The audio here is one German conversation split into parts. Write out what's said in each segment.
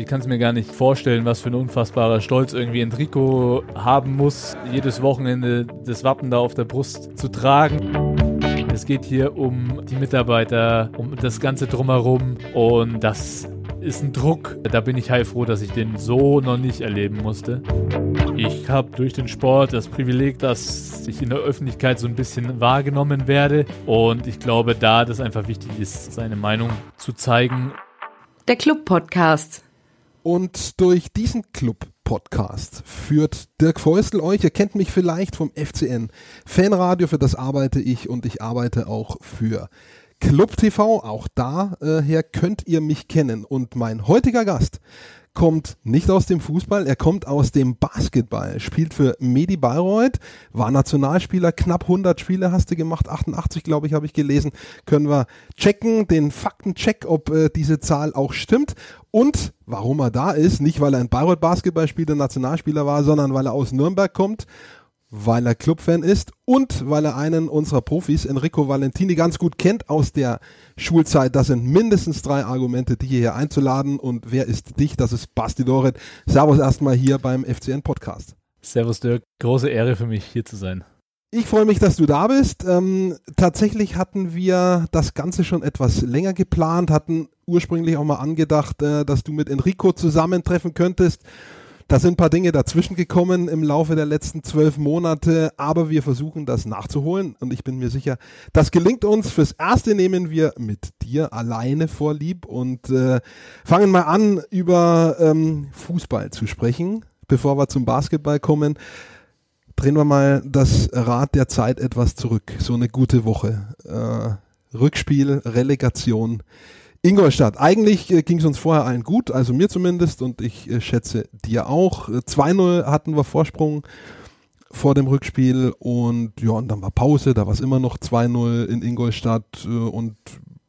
Ich kann es mir gar nicht vorstellen, was für ein unfassbarer Stolz irgendwie Enrico haben muss, jedes Wochenende das Wappen da auf der Brust zu tragen. Es geht hier um die Mitarbeiter, um das Ganze drumherum und das ist ein Druck. Da bin ich heilfroh, dass ich den so noch nicht erleben musste. Ich habe durch den Sport das Privileg, dass ich in der Öffentlichkeit so ein bisschen wahrgenommen werde und ich glaube, da das einfach wichtig ist, seine Meinung zu zeigen. Der Club Podcast. Und durch diesen Club Podcast führt Dirk Feustel euch. Ihr kennt mich vielleicht vom FCN Fanradio, für das arbeite ich und ich arbeite auch für Club TV. Auch daher äh, könnt ihr mich kennen. Und mein heutiger Gast kommt nicht aus dem Fußball, er kommt aus dem Basketball, spielt für Medi Bayreuth, war Nationalspieler, knapp 100 Spiele hast du gemacht, 88 glaube ich habe ich gelesen, können wir checken, den Faktencheck, ob äh, diese Zahl auch stimmt. Und warum er da ist, nicht weil er ein Bayreuth Basketballspieler, Nationalspieler war, sondern weil er aus Nürnberg kommt weil er Clubfan ist und weil er einen unserer Profis, Enrico Valentini, ganz gut kennt aus der Schulzeit. Das sind mindestens drei Argumente, dich hierher einzuladen. Und wer ist dich? Das ist Basti Doret. Servus erstmal hier beim FCN Podcast. Servus Dirk, große Ehre für mich, hier zu sein. Ich freue mich, dass du da bist. Ähm, tatsächlich hatten wir das Ganze schon etwas länger geplant, hatten ursprünglich auch mal angedacht, äh, dass du mit Enrico zusammentreffen könntest. Da sind ein paar Dinge dazwischen gekommen im Laufe der letzten zwölf Monate, aber wir versuchen das nachzuholen und ich bin mir sicher, das gelingt uns. Fürs Erste nehmen wir mit dir alleine vorlieb und äh, fangen mal an, über ähm, Fußball zu sprechen, bevor wir zum Basketball kommen. Drehen wir mal das Rad der Zeit etwas zurück. So eine gute Woche. Äh, Rückspiel, Relegation. Ingolstadt, eigentlich äh, ging es uns vorher allen gut, also mir zumindest und ich äh, schätze dir auch. 2-0 hatten wir Vorsprung vor dem Rückspiel und ja, und dann war Pause, da war es immer noch 2-0 in Ingolstadt äh, und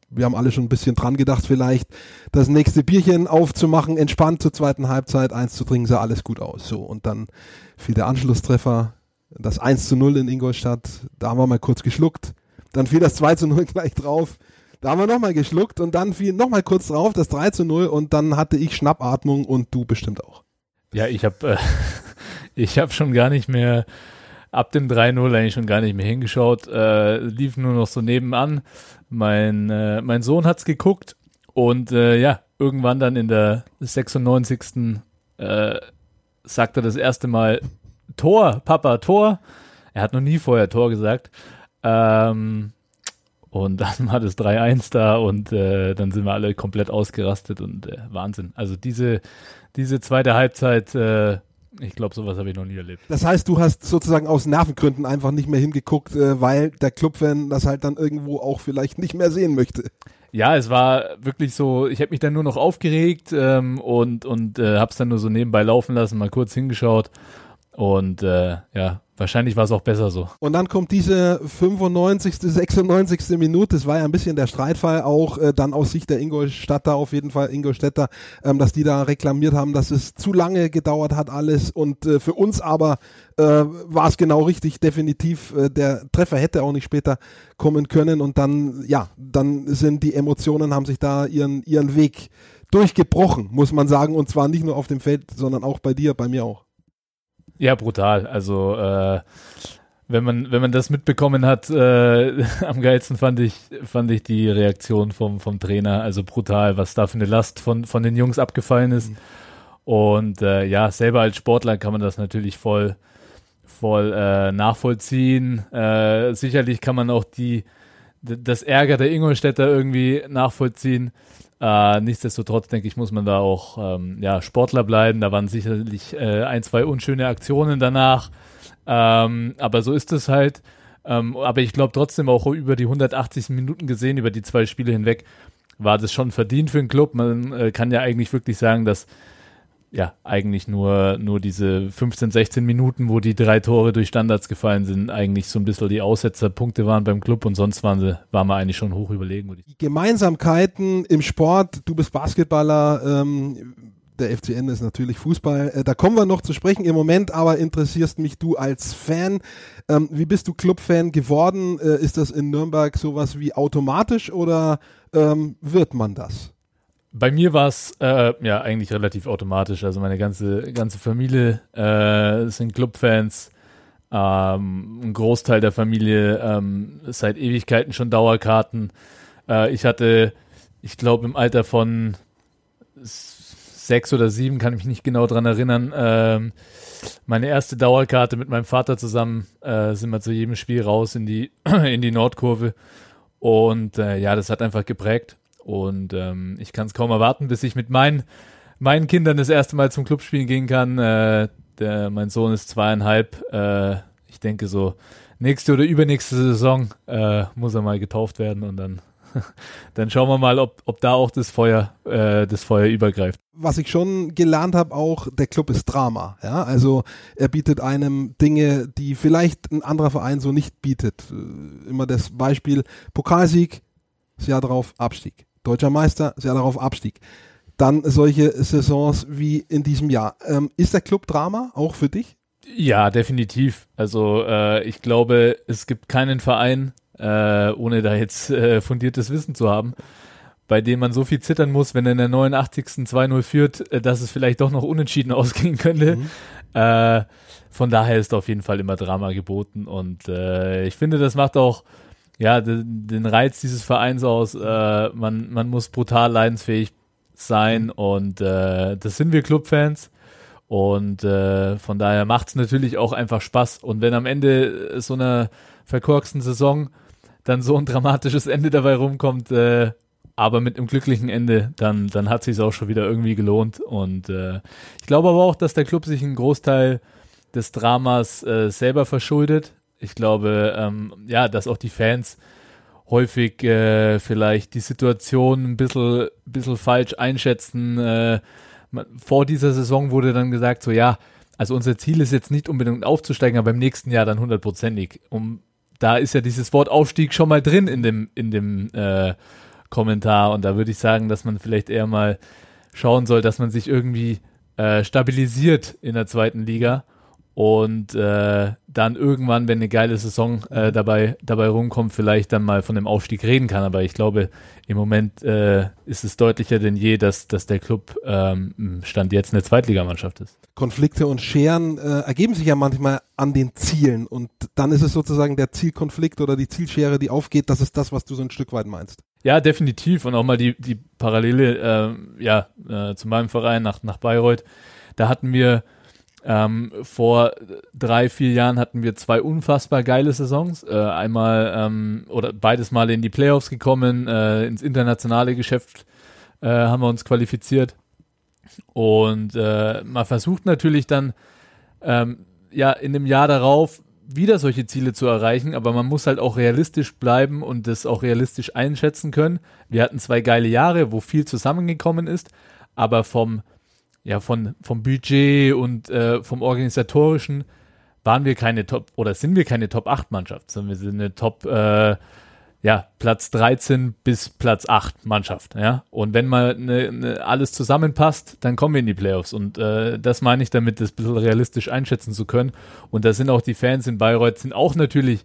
wir haben alle schon ein bisschen dran gedacht, vielleicht das nächste Bierchen aufzumachen, entspannt zur zweiten Halbzeit, eins zu trinken, sah alles gut aus. So, und dann fiel der Anschlusstreffer, das 1 zu 0 in Ingolstadt, da haben wir mal kurz geschluckt, dann fiel das 2 zu 0 gleich drauf da haben wir nochmal geschluckt und dann fiel nochmal kurz drauf das 3 zu 0 und dann hatte ich Schnappatmung und du bestimmt auch. Ja, ich habe äh, hab schon gar nicht mehr ab dem 3-0 eigentlich schon gar nicht mehr hingeschaut, äh, lief nur noch so nebenan. Mein, äh, mein Sohn hat's geguckt und äh, ja, irgendwann dann in der 96. Äh, sagt er das erste Mal Tor, Papa, Tor. Er hat noch nie vorher Tor gesagt. Ähm, und dann war das 3-1 da und äh, dann sind wir alle komplett ausgerastet und äh, Wahnsinn. Also diese, diese zweite Halbzeit, äh, ich glaube, sowas habe ich noch nie erlebt. Das heißt, du hast sozusagen aus Nervengründen einfach nicht mehr hingeguckt, äh, weil der Clubfan das halt dann irgendwo auch vielleicht nicht mehr sehen möchte. Ja, es war wirklich so, ich habe mich dann nur noch aufgeregt ähm, und, und äh, habe es dann nur so nebenbei laufen lassen, mal kurz hingeschaut und äh, ja, wahrscheinlich war es auch besser so. Und dann kommt diese 95., 96. Minute, das war ja ein bisschen der Streitfall auch äh, dann aus Sicht der Ingolstädter, auf jeden Fall Ingolstädter, ähm, dass die da reklamiert haben, dass es zu lange gedauert hat alles und äh, für uns aber äh, war es genau richtig, definitiv, äh, der Treffer hätte auch nicht später kommen können und dann, ja, dann sind die Emotionen, haben sich da ihren, ihren Weg durchgebrochen, muss man sagen, und zwar nicht nur auf dem Feld, sondern auch bei dir, bei mir auch. Ja, brutal. Also äh, wenn man wenn man das mitbekommen hat, äh, am geilsten fand ich fand ich die Reaktion vom vom Trainer. Also brutal, was da für eine Last von von den Jungs abgefallen ist. Mhm. Und äh, ja, selber als Sportler kann man das natürlich voll voll äh, nachvollziehen. Äh, sicherlich kann man auch die das Ärger der Ingolstädter irgendwie nachvollziehen. Äh, nichtsdestotrotz denke ich, muss man da auch ähm, ja, Sportler bleiben. Da waren sicherlich äh, ein, zwei unschöne Aktionen danach. Ähm, aber so ist es halt. Ähm, aber ich glaube trotzdem auch über die 180 Minuten gesehen, über die zwei Spiele hinweg, war das schon verdient für den Club. Man äh, kann ja eigentlich wirklich sagen, dass ja, eigentlich nur, nur diese 15, 16 Minuten, wo die drei Tore durch Standards gefallen sind, eigentlich so ein bisschen die Aussetzerpunkte waren beim Club und sonst waren sie, waren wir eigentlich schon hoch überlegen. Die Gemeinsamkeiten im Sport, du bist Basketballer, ähm, der FCN ist natürlich Fußball. Äh, da kommen wir noch zu sprechen. Im Moment aber interessierst mich du als Fan. Ähm, wie bist du Clubfan geworden? Äh, ist das in Nürnberg sowas wie automatisch oder ähm, wird man das? Bei mir war es äh, ja eigentlich relativ automatisch. Also meine ganze, ganze Familie äh, sind Clubfans. Ähm, ein Großteil der Familie ähm, seit Ewigkeiten schon Dauerkarten. Äh, ich hatte, ich glaube, im Alter von sechs oder sieben, kann ich mich nicht genau dran erinnern, ähm, meine erste Dauerkarte mit meinem Vater zusammen äh, sind wir zu jedem Spiel raus in die, in die Nordkurve. Und äh, ja, das hat einfach geprägt. Und ähm, ich kann es kaum erwarten, bis ich mit meinen, meinen Kindern das erste Mal zum Clubspielen gehen kann. Äh, der, mein Sohn ist zweieinhalb. Äh, ich denke so, nächste oder übernächste Saison äh, muss er mal getauft werden und dann dann schauen wir mal, ob, ob da auch das Feuer, äh, das Feuer übergreift. Was ich schon gelernt habe, auch der Club ist Drama. Ja, also er bietet einem Dinge, die vielleicht ein anderer Verein so nicht bietet. Äh, immer das Beispiel Pokalsieg, das Jahr darauf Abstieg. Deutscher Meister, Jahr darauf Abstieg. Dann solche Saisons wie in diesem Jahr. Ähm, ist der Club Drama auch für dich? Ja, definitiv. Also äh, ich glaube, es gibt keinen Verein, äh, ohne da jetzt äh, fundiertes Wissen zu haben, bei dem man so viel zittern muss, wenn er in der 89. 2-0 führt, äh, dass es vielleicht doch noch unentschieden ausgehen könnte. Mhm. Äh, von daher ist auf jeden Fall immer Drama geboten und äh, ich finde, das macht auch ja den, den Reiz dieses Vereins aus. Äh, man, man muss brutal leidensfähig sein und das sind wir Clubfans. Und äh, von daher macht es natürlich auch einfach Spaß. Und wenn am Ende so einer verkorksten Saison dann so ein dramatisches Ende dabei rumkommt, äh, aber mit einem glücklichen Ende, dann, dann hat sich auch schon wieder irgendwie gelohnt. Und äh, ich glaube aber auch, dass der Club sich einen Großteil des Dramas äh, selber verschuldet. Ich glaube, ähm, ja, dass auch die Fans häufig äh, vielleicht die Situation ein bisschen, bisschen falsch einschätzen. Äh, vor dieser Saison wurde dann gesagt, so ja, also unser Ziel ist jetzt nicht unbedingt aufzusteigen, aber im nächsten Jahr dann hundertprozentig. Um da ist ja dieses Wort Aufstieg schon mal drin in dem, in dem äh, Kommentar. Und da würde ich sagen, dass man vielleicht eher mal schauen soll, dass man sich irgendwie äh, stabilisiert in der zweiten Liga und äh, dann irgendwann, wenn eine geile Saison äh, dabei, dabei rumkommt, vielleicht dann mal von dem Aufstieg reden kann. Aber ich glaube, im Moment äh, ist es deutlicher denn je, dass, dass der Club ähm, Stand jetzt eine Zweitligamannschaft ist. Konflikte und Scheren äh, ergeben sich ja manchmal an den Zielen und dann ist es sozusagen der Zielkonflikt oder die Zielschere, die aufgeht. Das ist das, was du so ein Stück weit meinst. Ja, definitiv. Und auch mal die, die Parallele äh, ja, äh, zu meinem Verein nach, nach Bayreuth. Da hatten wir ähm, vor drei, vier Jahren hatten wir zwei unfassbar geile Saisons. Äh, einmal ähm, oder beides Mal in die Playoffs gekommen, äh, ins internationale Geschäft äh, haben wir uns qualifiziert. Und äh, man versucht natürlich dann ähm, ja in dem Jahr darauf wieder solche Ziele zu erreichen, aber man muss halt auch realistisch bleiben und das auch realistisch einschätzen können. Wir hatten zwei geile Jahre, wo viel zusammengekommen ist, aber vom ja, von, vom Budget und äh, vom Organisatorischen waren wir keine Top oder sind wir keine Top 8 Mannschaft, sondern wir sind eine Top, äh, ja, Platz 13 bis Platz 8 Mannschaft, ja. Und wenn mal ne, ne, alles zusammenpasst, dann kommen wir in die Playoffs. Und äh, das meine ich damit, das ein bisschen realistisch einschätzen zu können. Und da sind auch die Fans in Bayreuth, sind auch natürlich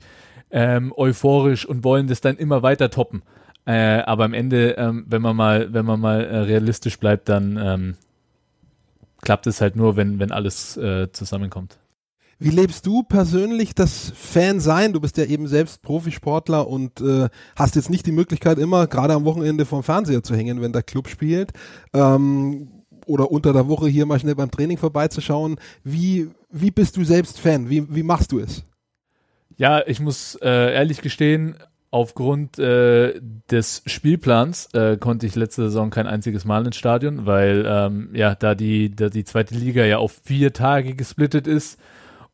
ähm, euphorisch und wollen das dann immer weiter toppen. Äh, aber am Ende, ähm, wenn man mal, wenn man mal äh, realistisch bleibt, dann ähm, klappt es halt nur, wenn, wenn alles äh, zusammenkommt. Wie lebst du persönlich das Fan-Sein? Du bist ja eben selbst Profisportler und äh, hast jetzt nicht die Möglichkeit, immer gerade am Wochenende vom Fernseher zu hängen, wenn der Club spielt. Ähm, oder unter der Woche hier mal schnell beim Training vorbeizuschauen. Wie, wie bist du selbst Fan? Wie, wie machst du es? Ja, ich muss äh, ehrlich gestehen, Aufgrund äh, des Spielplans äh, konnte ich letzte Saison kein einziges Mal ins Stadion, weil ähm, ja da die, da die zweite Liga ja auf vier Tage gesplittet ist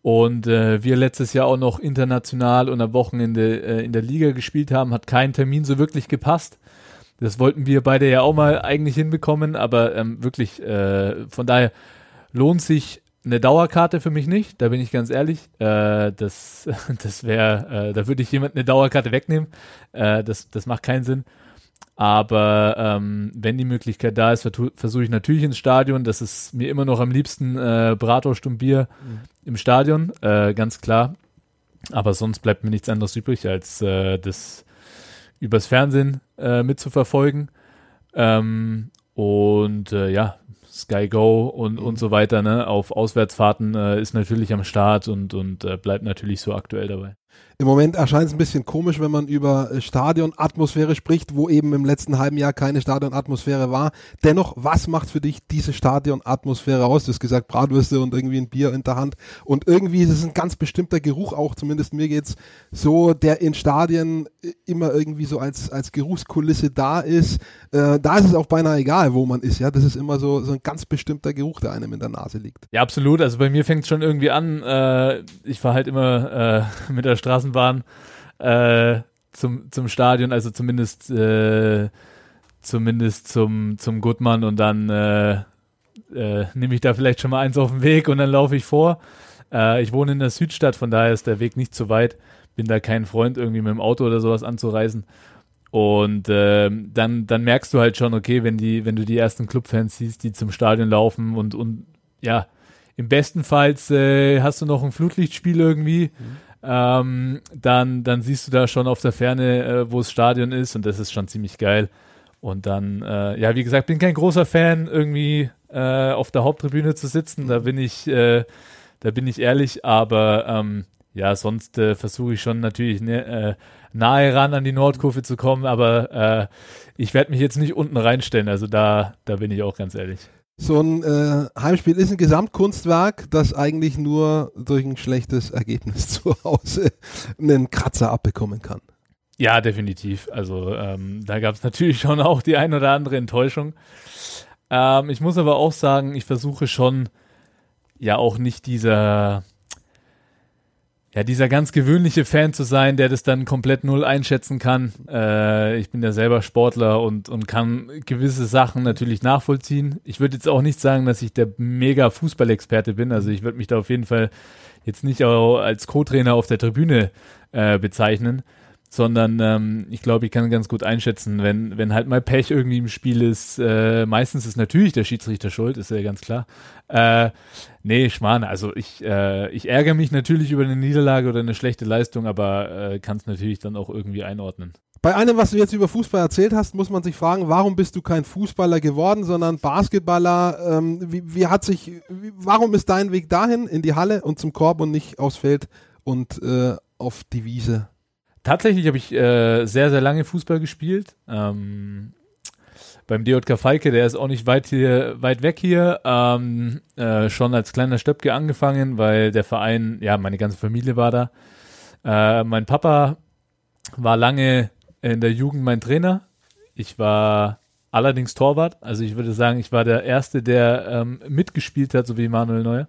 und äh, wir letztes Jahr auch noch international und am Wochenende äh, in der Liga gespielt haben, hat kein Termin so wirklich gepasst. Das wollten wir beide ja auch mal eigentlich hinbekommen, aber ähm, wirklich äh, von daher lohnt sich eine Dauerkarte für mich nicht, da bin ich ganz ehrlich. Äh, das das wäre, äh, da würde ich jemand eine Dauerkarte wegnehmen. Äh, das, das macht keinen Sinn. Aber ähm, wenn die Möglichkeit da ist, versuche ich natürlich ins Stadion. Das ist mir immer noch am liebsten äh, Bratwurst und Bier mhm. im Stadion, äh, ganz klar. Aber sonst bleibt mir nichts anderes übrig, als äh, das übers Fernsehen äh, mitzuverfolgen. Ähm, Und äh, ja, Sky Go und, und so weiter, ne, auf Auswärtsfahrten äh, ist natürlich am Start und, und äh, bleibt natürlich so aktuell dabei. Im Moment erscheint es ein bisschen komisch, wenn man über äh, Stadionatmosphäre spricht, wo eben im letzten halben Jahr keine Stadionatmosphäre war. Dennoch, was macht für dich diese Stadionatmosphäre aus? Du hast gesagt, Bratwürste und irgendwie ein Bier in der Hand. Und irgendwie ist es ein ganz bestimmter Geruch auch, zumindest mir geht's so, der in Stadien äh, immer irgendwie so als, als Geruchskulisse da ist. Äh, da ist es auch beinahe egal, wo man ist. Ja, das ist immer so, so ein ganz bestimmter Geruch, der einem in der Nase liegt. Ja, absolut. Also bei mir fängt es schon irgendwie an. Äh, ich fahre halt immer äh, mit der Straßenbahn äh, zum, zum Stadion, also zumindest, äh, zumindest zum, zum Gutmann und dann äh, äh, nehme ich da vielleicht schon mal eins auf den Weg und dann laufe ich vor. Äh, ich wohne in der Südstadt, von daher ist der Weg nicht zu weit. Bin da kein Freund, irgendwie mit dem Auto oder sowas anzureisen. Und äh, dann, dann merkst du halt schon, okay, wenn die, wenn du die ersten Clubfans siehst, die zum Stadion laufen und, und ja, im besten Fall äh, hast du noch ein Flutlichtspiel irgendwie. Mhm ähm, dann, dann siehst du da schon auf der Ferne, äh, wo das Stadion ist und das ist schon ziemlich geil. Und dann, äh, ja, wie gesagt, bin kein großer Fan, irgendwie äh, auf der Haupttribüne zu sitzen. Da bin ich, äh, da bin ich ehrlich, aber ähm, ja, sonst äh, versuche ich schon natürlich ne, äh, nahe ran an die Nordkurve zu kommen, aber ich werde mich jetzt nicht unten reinstellen. Also da, da bin ich auch ganz ehrlich so ein äh, Heimspiel ist ein Gesamtkunstwerk, das eigentlich nur durch ein schlechtes Ergebnis zu Hause einen Kratzer abbekommen kann. Ja, definitiv. Also ähm, da gab es natürlich schon auch die ein oder andere Enttäuschung. Ähm, ich muss aber auch sagen, ich versuche schon ja auch nicht dieser ja, dieser ganz gewöhnliche Fan zu sein, der das dann komplett null einschätzen kann. Äh, ich bin ja selber Sportler und, und kann gewisse Sachen natürlich nachvollziehen. Ich würde jetzt auch nicht sagen, dass ich der mega Fußballexperte bin. Also ich würde mich da auf jeden Fall jetzt nicht auch als Co-Trainer auf der Tribüne äh, bezeichnen sondern ähm, ich glaube, ich kann ganz gut einschätzen, wenn, wenn halt mal Pech irgendwie im Spiel ist, äh, meistens ist natürlich der Schiedsrichter schuld, ist ja ganz klar. Äh, nee, Schmarrn, also ich, äh, ich ärgere mich natürlich über eine Niederlage oder eine schlechte Leistung, aber äh, kann es natürlich dann auch irgendwie einordnen. Bei allem, was du jetzt über Fußball erzählt hast, muss man sich fragen, warum bist du kein Fußballer geworden, sondern Basketballer? Ähm, wie, wie hat sich, wie, warum ist dein Weg dahin in die Halle und zum Korb und nicht aufs Feld und äh, auf die Wiese? Tatsächlich habe ich äh, sehr, sehr lange Fußball gespielt. Ähm, beim DJK Falke, der ist auch nicht weit hier, weit weg hier, ähm, äh, schon als kleiner Stöpke angefangen, weil der Verein, ja, meine ganze Familie war da. Äh, mein Papa war lange in der Jugend mein Trainer. Ich war allerdings Torwart. Also ich würde sagen, ich war der Erste, der ähm, mitgespielt hat, so wie Manuel Neuer.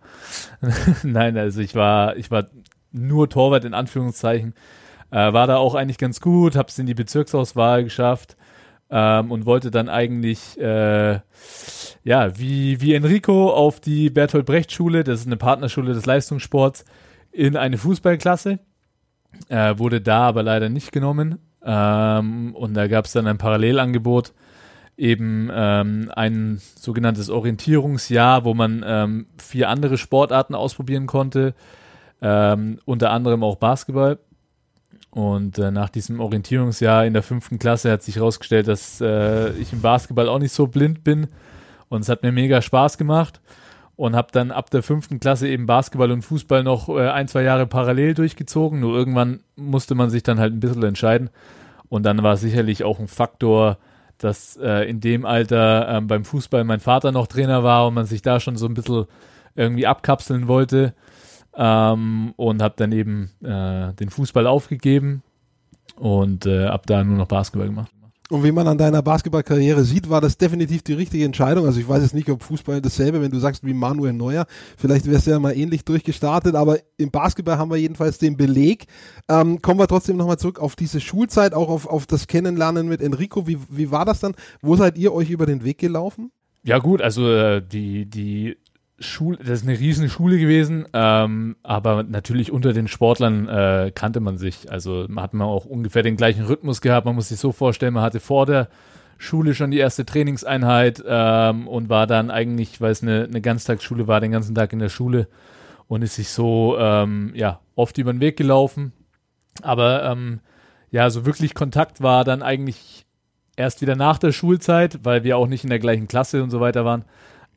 Nein, also ich war, ich war nur Torwart in Anführungszeichen. Äh, war da auch eigentlich ganz gut, hab's in die Bezirksauswahl geschafft ähm, und wollte dann eigentlich, äh, ja, wie, wie Enrico auf die Bertolt Brecht Schule, das ist eine Partnerschule des Leistungssports, in eine Fußballklasse. Äh, wurde da aber leider nicht genommen. Ähm, und da gab es dann ein Parallelangebot, eben ähm, ein sogenanntes Orientierungsjahr, wo man ähm, vier andere Sportarten ausprobieren konnte, ähm, unter anderem auch Basketball. Und äh, nach diesem Orientierungsjahr in der fünften Klasse hat sich herausgestellt, dass äh, ich im Basketball auch nicht so blind bin. Und es hat mir mega Spaß gemacht. Und habe dann ab der fünften Klasse eben Basketball und Fußball noch äh, ein, zwei Jahre parallel durchgezogen. Nur irgendwann musste man sich dann halt ein bisschen entscheiden. Und dann war sicherlich auch ein Faktor, dass äh, in dem Alter ähm, beim Fußball mein Vater noch Trainer war und man sich da schon so ein bisschen irgendwie abkapseln wollte ähm, und habe dann eben äh, den Fußball aufgegeben und äh, ab da nur noch Basketball gemacht. Und wie man an deiner Basketballkarriere sieht, war das definitiv die richtige Entscheidung. Also ich weiß jetzt nicht, ob Fußball dasselbe, wenn du sagst wie Manuel Neuer, vielleicht wärst du ja mal ähnlich durchgestartet, aber im Basketball haben wir jedenfalls den Beleg. Ähm, kommen wir trotzdem nochmal zurück auf diese Schulzeit, auch auf, auf das Kennenlernen mit Enrico. Wie, wie war das dann? Wo seid ihr euch über den Weg gelaufen? Ja gut, also äh, die, die Schule, das ist eine riesen Schule gewesen, ähm, aber natürlich unter den Sportlern äh, kannte man sich. Also hat man auch ungefähr den gleichen Rhythmus gehabt. Man muss sich so vorstellen, man hatte vor der Schule schon die erste Trainingseinheit ähm, und war dann eigentlich, weil es eine, eine Ganztagsschule war, den ganzen Tag in der Schule und ist sich so ähm, ja oft über den Weg gelaufen. Aber ähm, ja, so wirklich Kontakt war dann eigentlich erst wieder nach der Schulzeit, weil wir auch nicht in der gleichen Klasse und so weiter waren.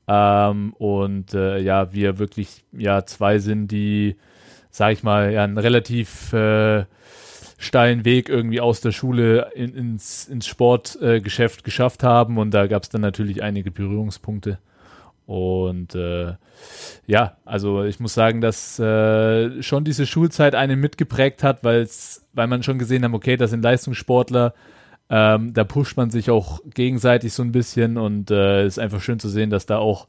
Ähm, und äh, ja, wir wirklich ja zwei sind, die, sag ich mal, ja, einen relativ äh, steilen Weg irgendwie aus der Schule in, ins, ins Sportgeschäft äh, geschafft haben. Und da gab es dann natürlich einige Berührungspunkte. Und äh, ja, also ich muss sagen, dass äh, schon diese Schulzeit einen mitgeprägt hat, weil man schon gesehen hat, okay, das sind Leistungssportler, ähm, da pusht man sich auch gegenseitig so ein bisschen und äh, ist einfach schön zu sehen, dass da auch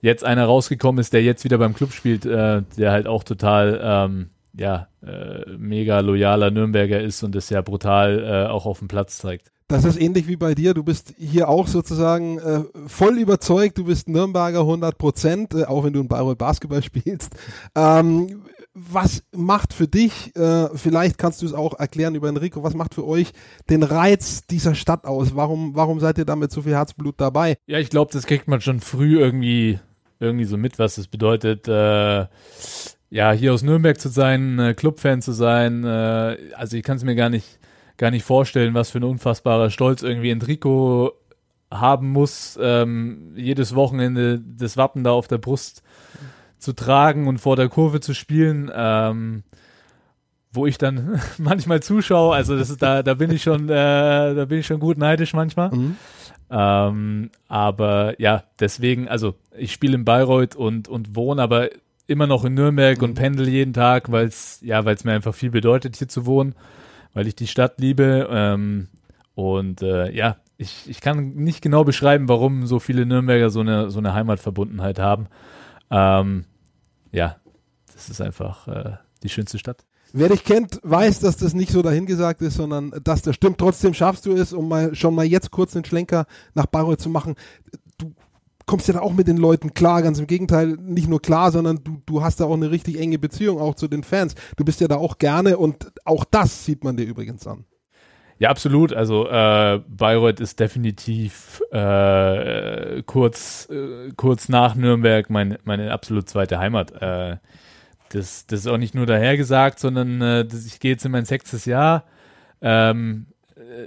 jetzt einer rausgekommen ist, der jetzt wieder beim Club spielt, äh, der halt auch total ähm, ja, äh, mega loyaler Nürnberger ist und es ja brutal äh, auch auf dem Platz zeigt. Das ist ähnlich wie bei dir. Du bist hier auch sozusagen äh, voll überzeugt. Du bist Nürnberger 100 Prozent, äh, auch wenn du in Bayreuth Basketball spielst. Ähm, was macht für dich, äh, vielleicht kannst du es auch erklären über Enrico, was macht für euch den Reiz dieser Stadt aus? Warum, warum seid ihr damit so viel Herzblut dabei? Ja, ich glaube, das kriegt man schon früh irgendwie, irgendwie so mit, was es bedeutet, äh, ja, hier aus Nürnberg zu sein, äh, Clubfan zu sein. Äh, also ich kann es mir gar nicht, gar nicht vorstellen, was für ein unfassbarer Stolz irgendwie Enrico haben muss, ähm, jedes Wochenende das Wappen da auf der Brust zu tragen und vor der Kurve zu spielen, ähm, wo ich dann manchmal zuschaue. Also das ist, da, da bin ich schon, äh, da bin ich schon gut neidisch manchmal. Mhm. Ähm, aber ja, deswegen, also ich spiele in Bayreuth und, und wohne aber immer noch in Nürnberg mhm. und pendel jeden Tag, weil es, ja, weil es mir einfach viel bedeutet, hier zu wohnen, weil ich die Stadt liebe. Ähm, und äh, ja, ich, ich kann nicht genau beschreiben, warum so viele Nürnberger so eine, so eine Heimatverbundenheit haben. Ähm, ja, das ist einfach äh, die schönste Stadt. Wer dich kennt, weiß, dass das nicht so dahingesagt ist, sondern dass das stimmt. Trotzdem schaffst du es, um mal schon mal jetzt kurz den Schlenker nach Bayreuth zu machen. Du kommst ja da auch mit den Leuten klar, ganz im Gegenteil, nicht nur klar, sondern du, du hast da auch eine richtig enge Beziehung auch zu den Fans. Du bist ja da auch gerne und auch das sieht man dir übrigens an. Ja, absolut. Also äh, Bayreuth ist definitiv äh, kurz, äh, kurz nach Nürnberg mein, meine absolut zweite Heimat. Äh, das, das ist auch nicht nur dahergesagt, sondern äh, ich gehe jetzt in mein sechstes Jahr. Ähm,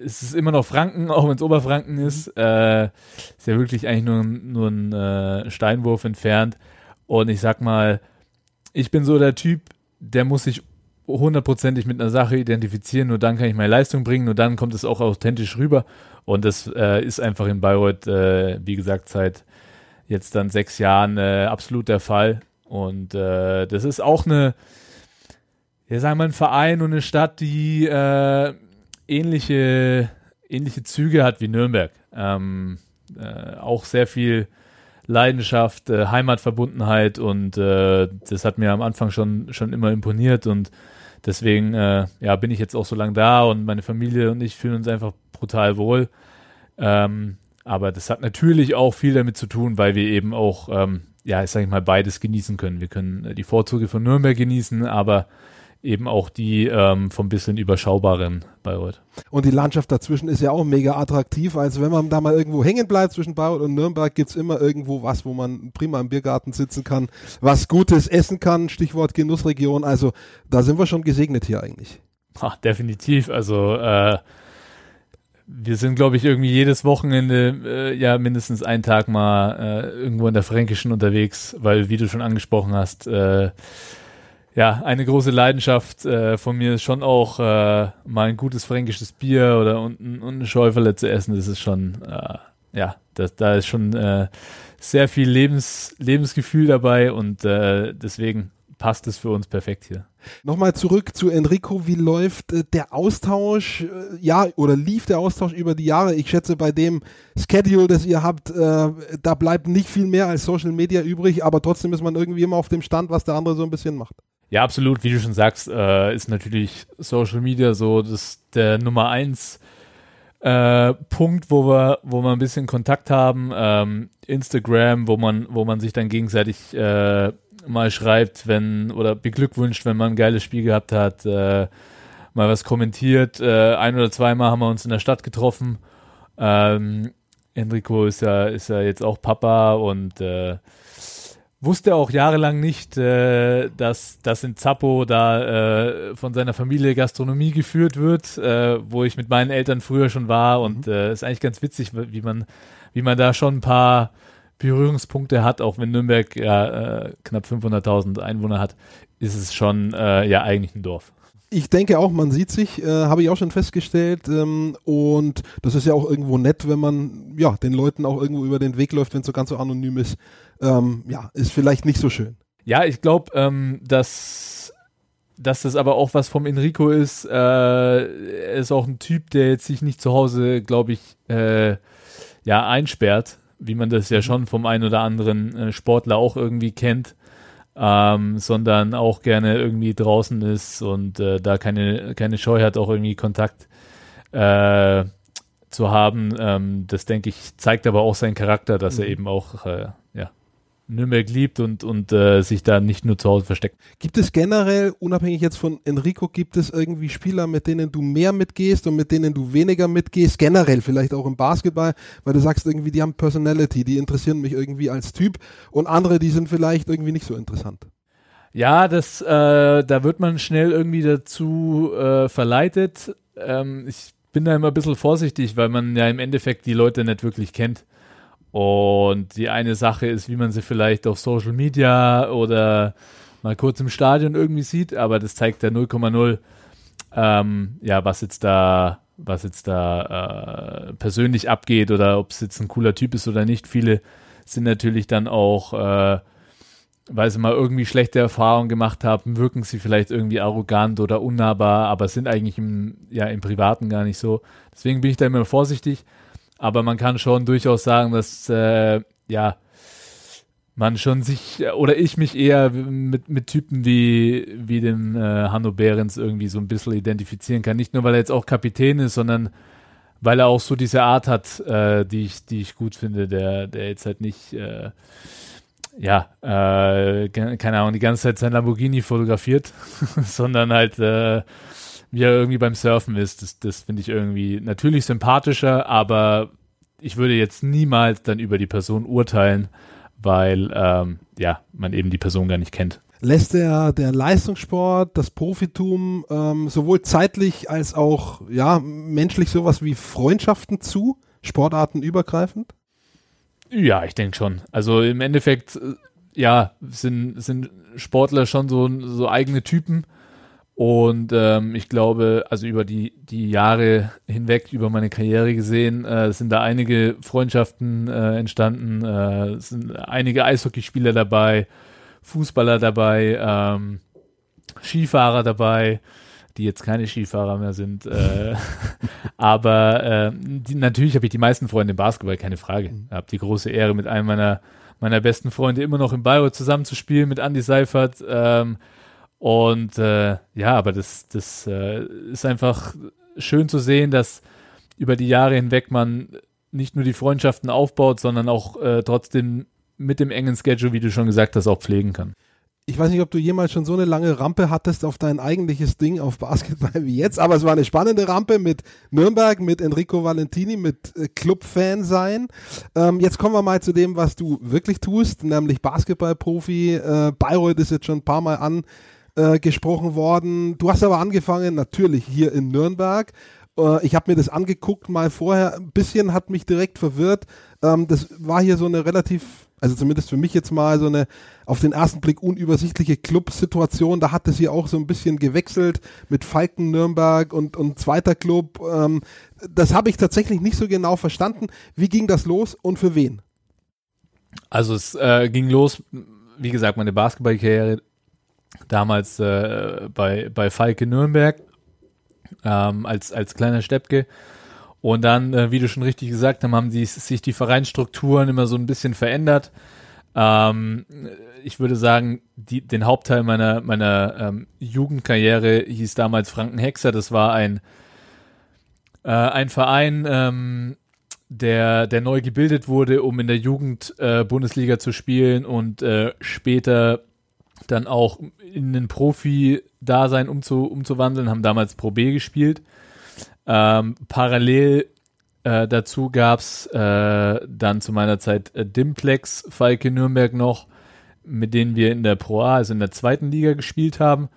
es ist immer noch Franken, auch wenn es Oberfranken ist. Äh, ist ja wirklich eigentlich nur, nur ein äh, Steinwurf entfernt. Und ich sag mal, ich bin so der Typ, der muss sich hundertprozentig mit einer Sache identifizieren, nur dann kann ich meine Leistung bringen, nur dann kommt es auch authentisch rüber. Und das äh, ist einfach in Bayreuth, äh, wie gesagt, seit jetzt dann sechs Jahren äh, absolut der Fall. Und äh, das ist auch eine, ja, sagen wir mal, ein Verein und eine Stadt, die äh, ähnliche, ähnliche Züge hat wie Nürnberg. Ähm, äh, auch sehr viel Leidenschaft, Heimatverbundenheit und das hat mir am Anfang schon, schon immer imponiert und Deswegen äh, ja, bin ich jetzt auch so lange da und meine Familie und ich fühlen uns einfach brutal wohl. Ähm, aber das hat natürlich auch viel damit zu tun, weil wir eben auch, ähm, ja, ich sage mal, beides genießen können. Wir können äh, die Vorzüge von Nürnberg genießen, aber eben auch die ähm, vom bisschen überschaubaren Bayreuth. Und die Landschaft dazwischen ist ja auch mega attraktiv. Also wenn man da mal irgendwo hängen bleibt zwischen Bayreuth und Nürnberg, gibt es immer irgendwo was, wo man prima im Biergarten sitzen kann, was Gutes essen kann, Stichwort Genussregion. Also da sind wir schon gesegnet hier eigentlich. Ach, definitiv. Also äh, wir sind, glaube ich, irgendwie jedes Wochenende äh, ja mindestens einen Tag mal äh, irgendwo in der Fränkischen unterwegs, weil, wie du schon angesprochen hast, äh, ja, eine große Leidenschaft äh, von mir ist schon auch äh, mal ein gutes fränkisches Bier oder und, und eine Schäufele zu essen. Das ist schon, äh, ja, das, da ist schon äh, sehr viel Lebens, Lebensgefühl dabei und äh, deswegen passt es für uns perfekt hier. Nochmal zurück zu Enrico. Wie läuft äh, der Austausch? Äh, ja, oder lief der Austausch über die Jahre? Ich schätze, bei dem Schedule, das ihr habt, äh, da bleibt nicht viel mehr als Social Media übrig, aber trotzdem ist man irgendwie immer auf dem Stand, was der andere so ein bisschen macht. Ja, absolut. Wie du schon sagst, äh, ist natürlich Social Media so das der Nummer eins äh, Punkt, wo wir, wo wir ein bisschen Kontakt haben. Ähm, Instagram, wo man, wo man sich dann gegenseitig äh, mal schreibt, wenn oder beglückwünscht, wenn man ein geiles Spiel gehabt hat, äh, mal was kommentiert. Äh, ein oder zweimal haben wir uns in der Stadt getroffen. Ähm, Enrico ist ja, ist ja jetzt auch Papa und äh, wusste auch jahrelang nicht, äh, dass, dass in Zappo da äh, von seiner Familie Gastronomie geführt wird, äh, wo ich mit meinen Eltern früher schon war und mhm. äh, ist eigentlich ganz witzig, wie man, wie man da schon ein paar Berührungspunkte hat, auch wenn Nürnberg ja äh, knapp 500.000 Einwohner hat, ist es schon äh, ja eigentlich ein Dorf. Ich denke auch, man sieht sich, äh, habe ich auch schon festgestellt. Ähm, und das ist ja auch irgendwo nett, wenn man ja den Leuten auch irgendwo über den Weg läuft, wenn es so ganz so anonym ist. Ähm, ja, ist vielleicht nicht so schön. Ja, ich glaube, ähm, dass, dass das aber auch was vom Enrico ist. Äh, er ist auch ein Typ, der jetzt sich nicht zu Hause, glaube ich, äh, ja, einsperrt, wie man das ja mhm. schon vom einen oder anderen äh, Sportler auch irgendwie kennt ähm, sondern auch gerne irgendwie draußen ist und äh, da keine, keine Scheu hat, auch irgendwie Kontakt äh, zu haben. Ähm, das denke ich, zeigt aber auch seinen Charakter, dass mhm. er eben auch äh, Nürnberg liebt und, und äh, sich da nicht nur zu Hause versteckt. Gibt es generell, unabhängig jetzt von Enrico, gibt es irgendwie Spieler, mit denen du mehr mitgehst und mit denen du weniger mitgehst? Generell vielleicht auch im Basketball, weil du sagst irgendwie, die haben Personality, die interessieren mich irgendwie als Typ und andere, die sind vielleicht irgendwie nicht so interessant. Ja, das, äh, da wird man schnell irgendwie dazu äh, verleitet. Ähm, ich bin da immer ein bisschen vorsichtig, weil man ja im Endeffekt die Leute nicht wirklich kennt. Und die eine Sache ist, wie man sie vielleicht auf Social Media oder mal kurz im Stadion irgendwie sieht, aber das zeigt ja 0,0, ähm, ja, was jetzt da, was jetzt da äh, persönlich abgeht oder ob es jetzt ein cooler Typ ist oder nicht. Viele sind natürlich dann auch, äh, weil sie mal irgendwie schlechte Erfahrungen gemacht haben, wirken sie vielleicht irgendwie arrogant oder unnahbar, aber sind eigentlich im, ja, im Privaten gar nicht so. Deswegen bin ich da immer vorsichtig. Aber man kann schon durchaus sagen, dass äh, ja man schon sich oder ich mich eher mit, mit Typen wie, wie dem äh, Hanno Behrens irgendwie so ein bisschen identifizieren kann. Nicht nur, weil er jetzt auch Kapitän ist, sondern weil er auch so diese Art hat, äh, die, ich, die ich gut finde, der, der jetzt halt nicht, äh, ja, äh, keine Ahnung, die ganze Zeit sein Lamborghini fotografiert, sondern halt äh, wie er irgendwie beim Surfen ist. Das, das finde ich irgendwie natürlich sympathischer, aber ich würde jetzt niemals dann über die Person urteilen, weil ähm, ja, man eben die Person gar nicht kennt. Lässt der, der Leistungssport, das Profitum ähm, sowohl zeitlich als auch ja, menschlich sowas wie Freundschaften zu, Sportarten übergreifend? Ja, ich denke schon. Also im Endeffekt, äh, ja, sind, sind Sportler schon so, so eigene Typen und ähm, ich glaube, also über die, die Jahre hinweg, über meine Karriere gesehen, äh, sind da einige Freundschaften äh, entstanden, äh, sind einige Eishockeyspieler dabei, Fußballer dabei, ähm, Skifahrer dabei, die jetzt keine Skifahrer mehr sind. Äh, aber äh, die, natürlich habe ich die meisten Freunde im Basketball, keine Frage. Ich habe die große Ehre, mit einem meiner, meiner besten Freunde immer noch in Bayreuth zusammenzuspielen, mit Andy Seifert. Ähm, und äh, ja, aber das, das äh, ist einfach schön zu sehen, dass über die Jahre hinweg man nicht nur die Freundschaften aufbaut, sondern auch äh, trotzdem mit dem engen Schedule, wie du schon gesagt hast, auch pflegen kann. Ich weiß nicht, ob du jemals schon so eine lange Rampe hattest auf dein eigentliches Ding auf Basketball wie jetzt, aber es war eine spannende Rampe mit Nürnberg, mit Enrico Valentini, mit äh, Clubfan sein. Ähm, jetzt kommen wir mal zu dem, was du wirklich tust, nämlich Basketballprofi. Äh, Bayreuth ist jetzt schon ein paar Mal an äh, gesprochen worden. Du hast aber angefangen, natürlich hier in Nürnberg. Äh, ich habe mir das angeguckt mal vorher. Ein bisschen hat mich direkt verwirrt. Ähm, das war hier so eine relativ, also zumindest für mich jetzt mal so eine auf den ersten Blick unübersichtliche Club-Situation. Da hat es hier auch so ein bisschen gewechselt mit Falken Nürnberg und, und zweiter Club. Ähm, das habe ich tatsächlich nicht so genau verstanden. Wie ging das los und für wen? Also es äh, ging los, wie gesagt, meine Basketballkarriere damals äh, bei, bei Falke Nürnberg ähm, als, als kleiner Steppke. Und dann, äh, wie du schon richtig gesagt hast, haben die, sich die Vereinsstrukturen immer so ein bisschen verändert. Ähm, ich würde sagen, die, den Hauptteil meiner, meiner ähm, Jugendkarriere hieß damals Frankenhexer. Das war ein, äh, ein Verein, ähm, der, der neu gebildet wurde, um in der Jugend äh, Bundesliga zu spielen und äh, später dann auch in den Profi-Dasein umzu, umzuwandeln, haben damals Pro B gespielt. Ähm, parallel äh, dazu gab es äh, dann zu meiner Zeit äh, Dimplex, Falke Nürnberg noch, mit denen wir in der Pro A, also in der zweiten Liga gespielt haben.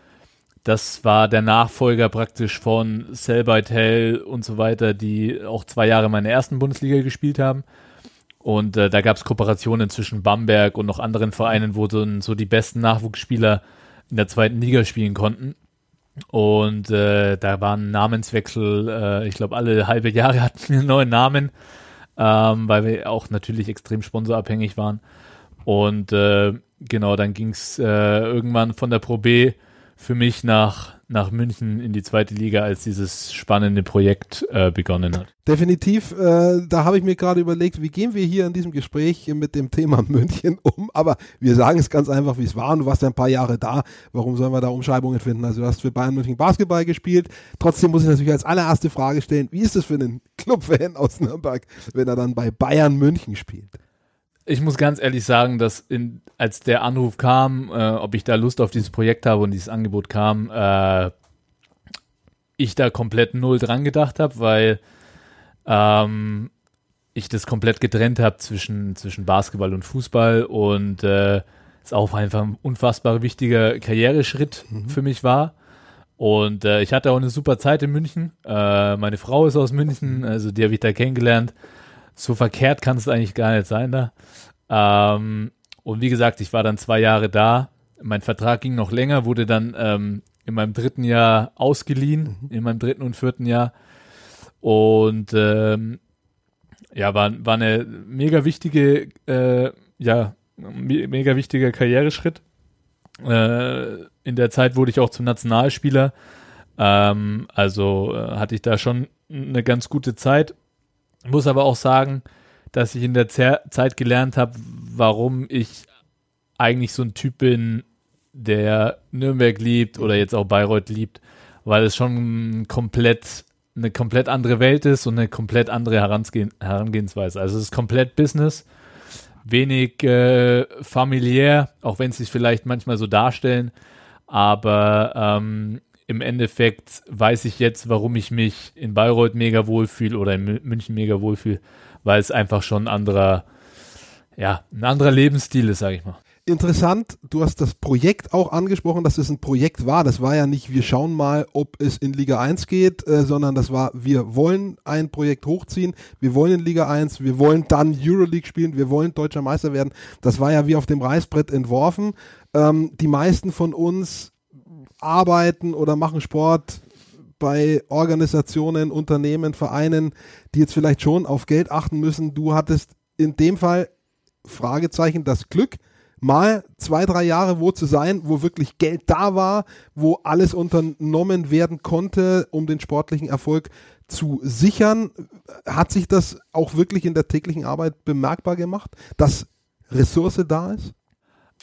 Das war der Nachfolger praktisch von Selbeit Hell und so weiter, die auch zwei Jahre in meiner ersten Bundesliga gespielt haben. Und äh, da gab es Kooperationen zwischen Bamberg und noch anderen Vereinen, wo so, so die besten Nachwuchsspieler in der zweiten Liga spielen konnten. Und äh, da war ein Namenswechsel, äh, ich glaube, alle halbe Jahre hatten wir einen neuen Namen, ähm, weil wir auch natürlich extrem sponsorabhängig waren. Und äh, genau, dann ging es äh, irgendwann von der Pro B für mich nach, nach München in die zweite Liga, als dieses spannende Projekt äh, begonnen hat. Definitiv, äh, da habe ich mir gerade überlegt, wie gehen wir hier in diesem Gespräch mit dem Thema München um, aber wir sagen es ganz einfach, wie es war und du warst ja ein paar Jahre da, warum sollen wir da Umschreibungen finden? Also du hast für Bayern München Basketball gespielt, trotzdem muss ich natürlich als allererste Frage stellen, wie ist es für einen Clubfan aus Nürnberg, wenn er dann bei Bayern München spielt? Ich muss ganz ehrlich sagen, dass in, als der Anruf kam, äh, ob ich da Lust auf dieses Projekt habe und dieses Angebot kam, äh, ich da komplett null dran gedacht habe, weil ähm, ich das komplett getrennt habe zwischen, zwischen Basketball und Fußball und äh, es auch einfach ein unfassbar wichtiger Karriereschritt mhm. für mich war. Und äh, ich hatte auch eine super Zeit in München. Äh, meine Frau ist aus München, also die habe ich da kennengelernt so verkehrt kann es eigentlich gar nicht sein da. Ähm, und wie gesagt, ich war dann zwei Jahre da. Mein Vertrag ging noch länger, wurde dann ähm, in meinem dritten Jahr ausgeliehen, mhm. in meinem dritten und vierten Jahr. Und ähm, ja, war, war eine mega wichtige, äh, ja, mega wichtiger Karriereschritt. Äh, in der Zeit wurde ich auch zum Nationalspieler. Ähm, also äh, hatte ich da schon eine ganz gute Zeit muss aber auch sagen, dass ich in der Zeit gelernt habe, warum ich eigentlich so ein Typ bin, der Nürnberg liebt oder jetzt auch Bayreuth liebt, weil es schon komplett eine komplett andere Welt ist und eine komplett andere Herangehen, Herangehensweise. Also es ist komplett Business, wenig äh, familiär, auch wenn sie sich vielleicht manchmal so darstellen, aber ähm, im Endeffekt weiß ich jetzt, warum ich mich in Bayreuth mega wohlfühle oder in München mega wohlfühle, weil es einfach schon ein anderer, ja, ein anderer Lebensstil ist, sage ich mal. Interessant, du hast das Projekt auch angesprochen, dass es ein Projekt war. Das war ja nicht, wir schauen mal, ob es in Liga 1 geht, äh, sondern das war, wir wollen ein Projekt hochziehen, wir wollen in Liga 1, wir wollen dann Euroleague spielen, wir wollen deutscher Meister werden. Das war ja wie auf dem Reißbrett entworfen. Ähm, die meisten von uns arbeiten oder machen Sport bei Organisationen, Unternehmen, Vereinen, die jetzt vielleicht schon auf Geld achten müssen. Du hattest in dem Fall Fragezeichen das Glück, mal zwei, drei Jahre wo zu sein, wo wirklich Geld da war, wo alles unternommen werden konnte, um den sportlichen Erfolg zu sichern. Hat sich das auch wirklich in der täglichen Arbeit bemerkbar gemacht, dass Ressource da ist?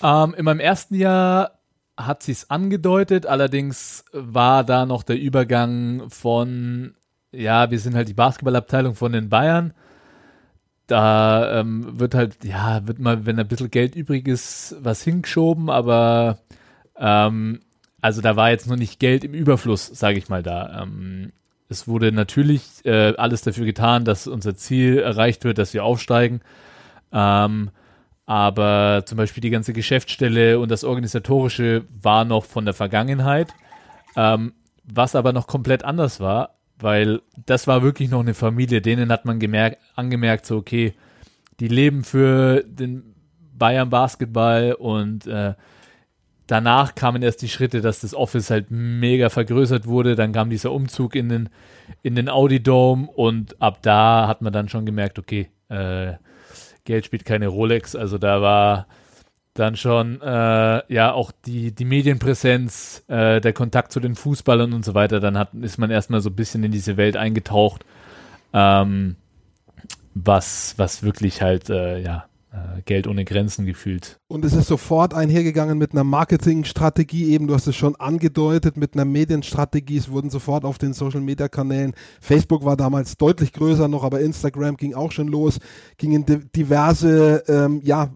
Ähm, in meinem ersten Jahr hat sie es angedeutet, allerdings war da noch der Übergang von, ja, wir sind halt die Basketballabteilung von den Bayern. Da ähm, wird halt, ja, wird mal, wenn ein bisschen Geld übrig ist, was hingeschoben, aber ähm, also da war jetzt noch nicht Geld im Überfluss, sage ich mal da. Ähm, es wurde natürlich äh, alles dafür getan, dass unser Ziel erreicht wird, dass wir aufsteigen. Ähm, aber zum Beispiel die ganze Geschäftsstelle und das Organisatorische war noch von der Vergangenheit, ähm, was aber noch komplett anders war, weil das war wirklich noch eine Familie, denen hat man gemerkt, angemerkt, so okay, die leben für den Bayern Basketball und äh, danach kamen erst die Schritte, dass das Office halt mega vergrößert wurde, dann kam dieser Umzug in den, in den Audi Dome und ab da hat man dann schon gemerkt, okay, äh, Geld spielt keine Rolex. Also da war dann schon äh, ja auch die, die Medienpräsenz, äh, der Kontakt zu den Fußballern und so weiter. Dann hat, ist man erstmal so ein bisschen in diese Welt eingetaucht, ähm, was, was wirklich halt äh, ja Geld ohne Grenzen gefühlt. Und es ist sofort einhergegangen mit einer Marketingstrategie, eben, du hast es schon angedeutet, mit einer Medienstrategie. Es wurden sofort auf den Social Media Kanälen, Facebook war damals deutlich größer noch, aber Instagram ging auch schon los, gingen diverse, ähm, ja,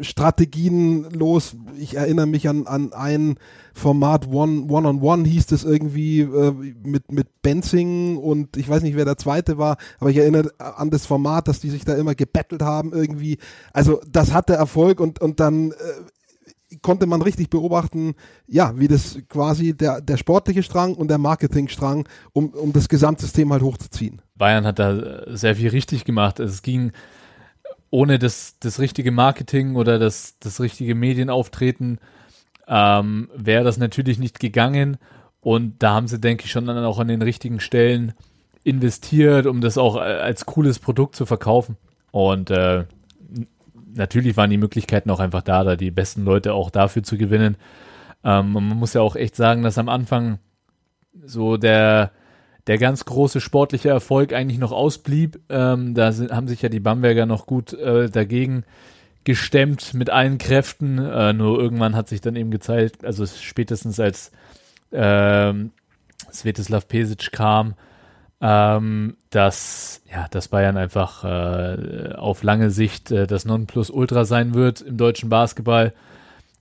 Strategien los. Ich erinnere mich an, an ein Format One, One on One hieß es irgendwie äh, mit, mit Benzing und ich weiß nicht, wer der zweite war, aber ich erinnere an das Format, dass die sich da immer gebettelt haben irgendwie. Also das hatte Erfolg und, und dann äh, konnte man richtig beobachten, ja, wie das quasi der, der sportliche Strang und der Marketingstrang, um, um das Gesamtsystem halt hochzuziehen. Bayern hat da sehr viel richtig gemacht. Also es ging ohne das, das richtige Marketing oder das, das richtige Medienauftreten ähm, wäre das natürlich nicht gegangen. Und da haben sie, denke ich, schon dann auch an den richtigen Stellen investiert, um das auch als cooles Produkt zu verkaufen. Und äh, natürlich waren die Möglichkeiten auch einfach da, da die besten Leute auch dafür zu gewinnen. Ähm, man muss ja auch echt sagen, dass am Anfang so der, der ganz große sportliche Erfolg eigentlich noch ausblieb. Ähm, da sind, haben sich ja die Bamberger noch gut äh, dagegen gestemmt mit allen Kräften. Äh, nur irgendwann hat sich dann eben gezeigt, also spätestens als äh, Svetislav Pesic kam, ähm, dass, ja, dass Bayern einfach äh, auf lange Sicht äh, das Nonplusultra sein wird im deutschen Basketball.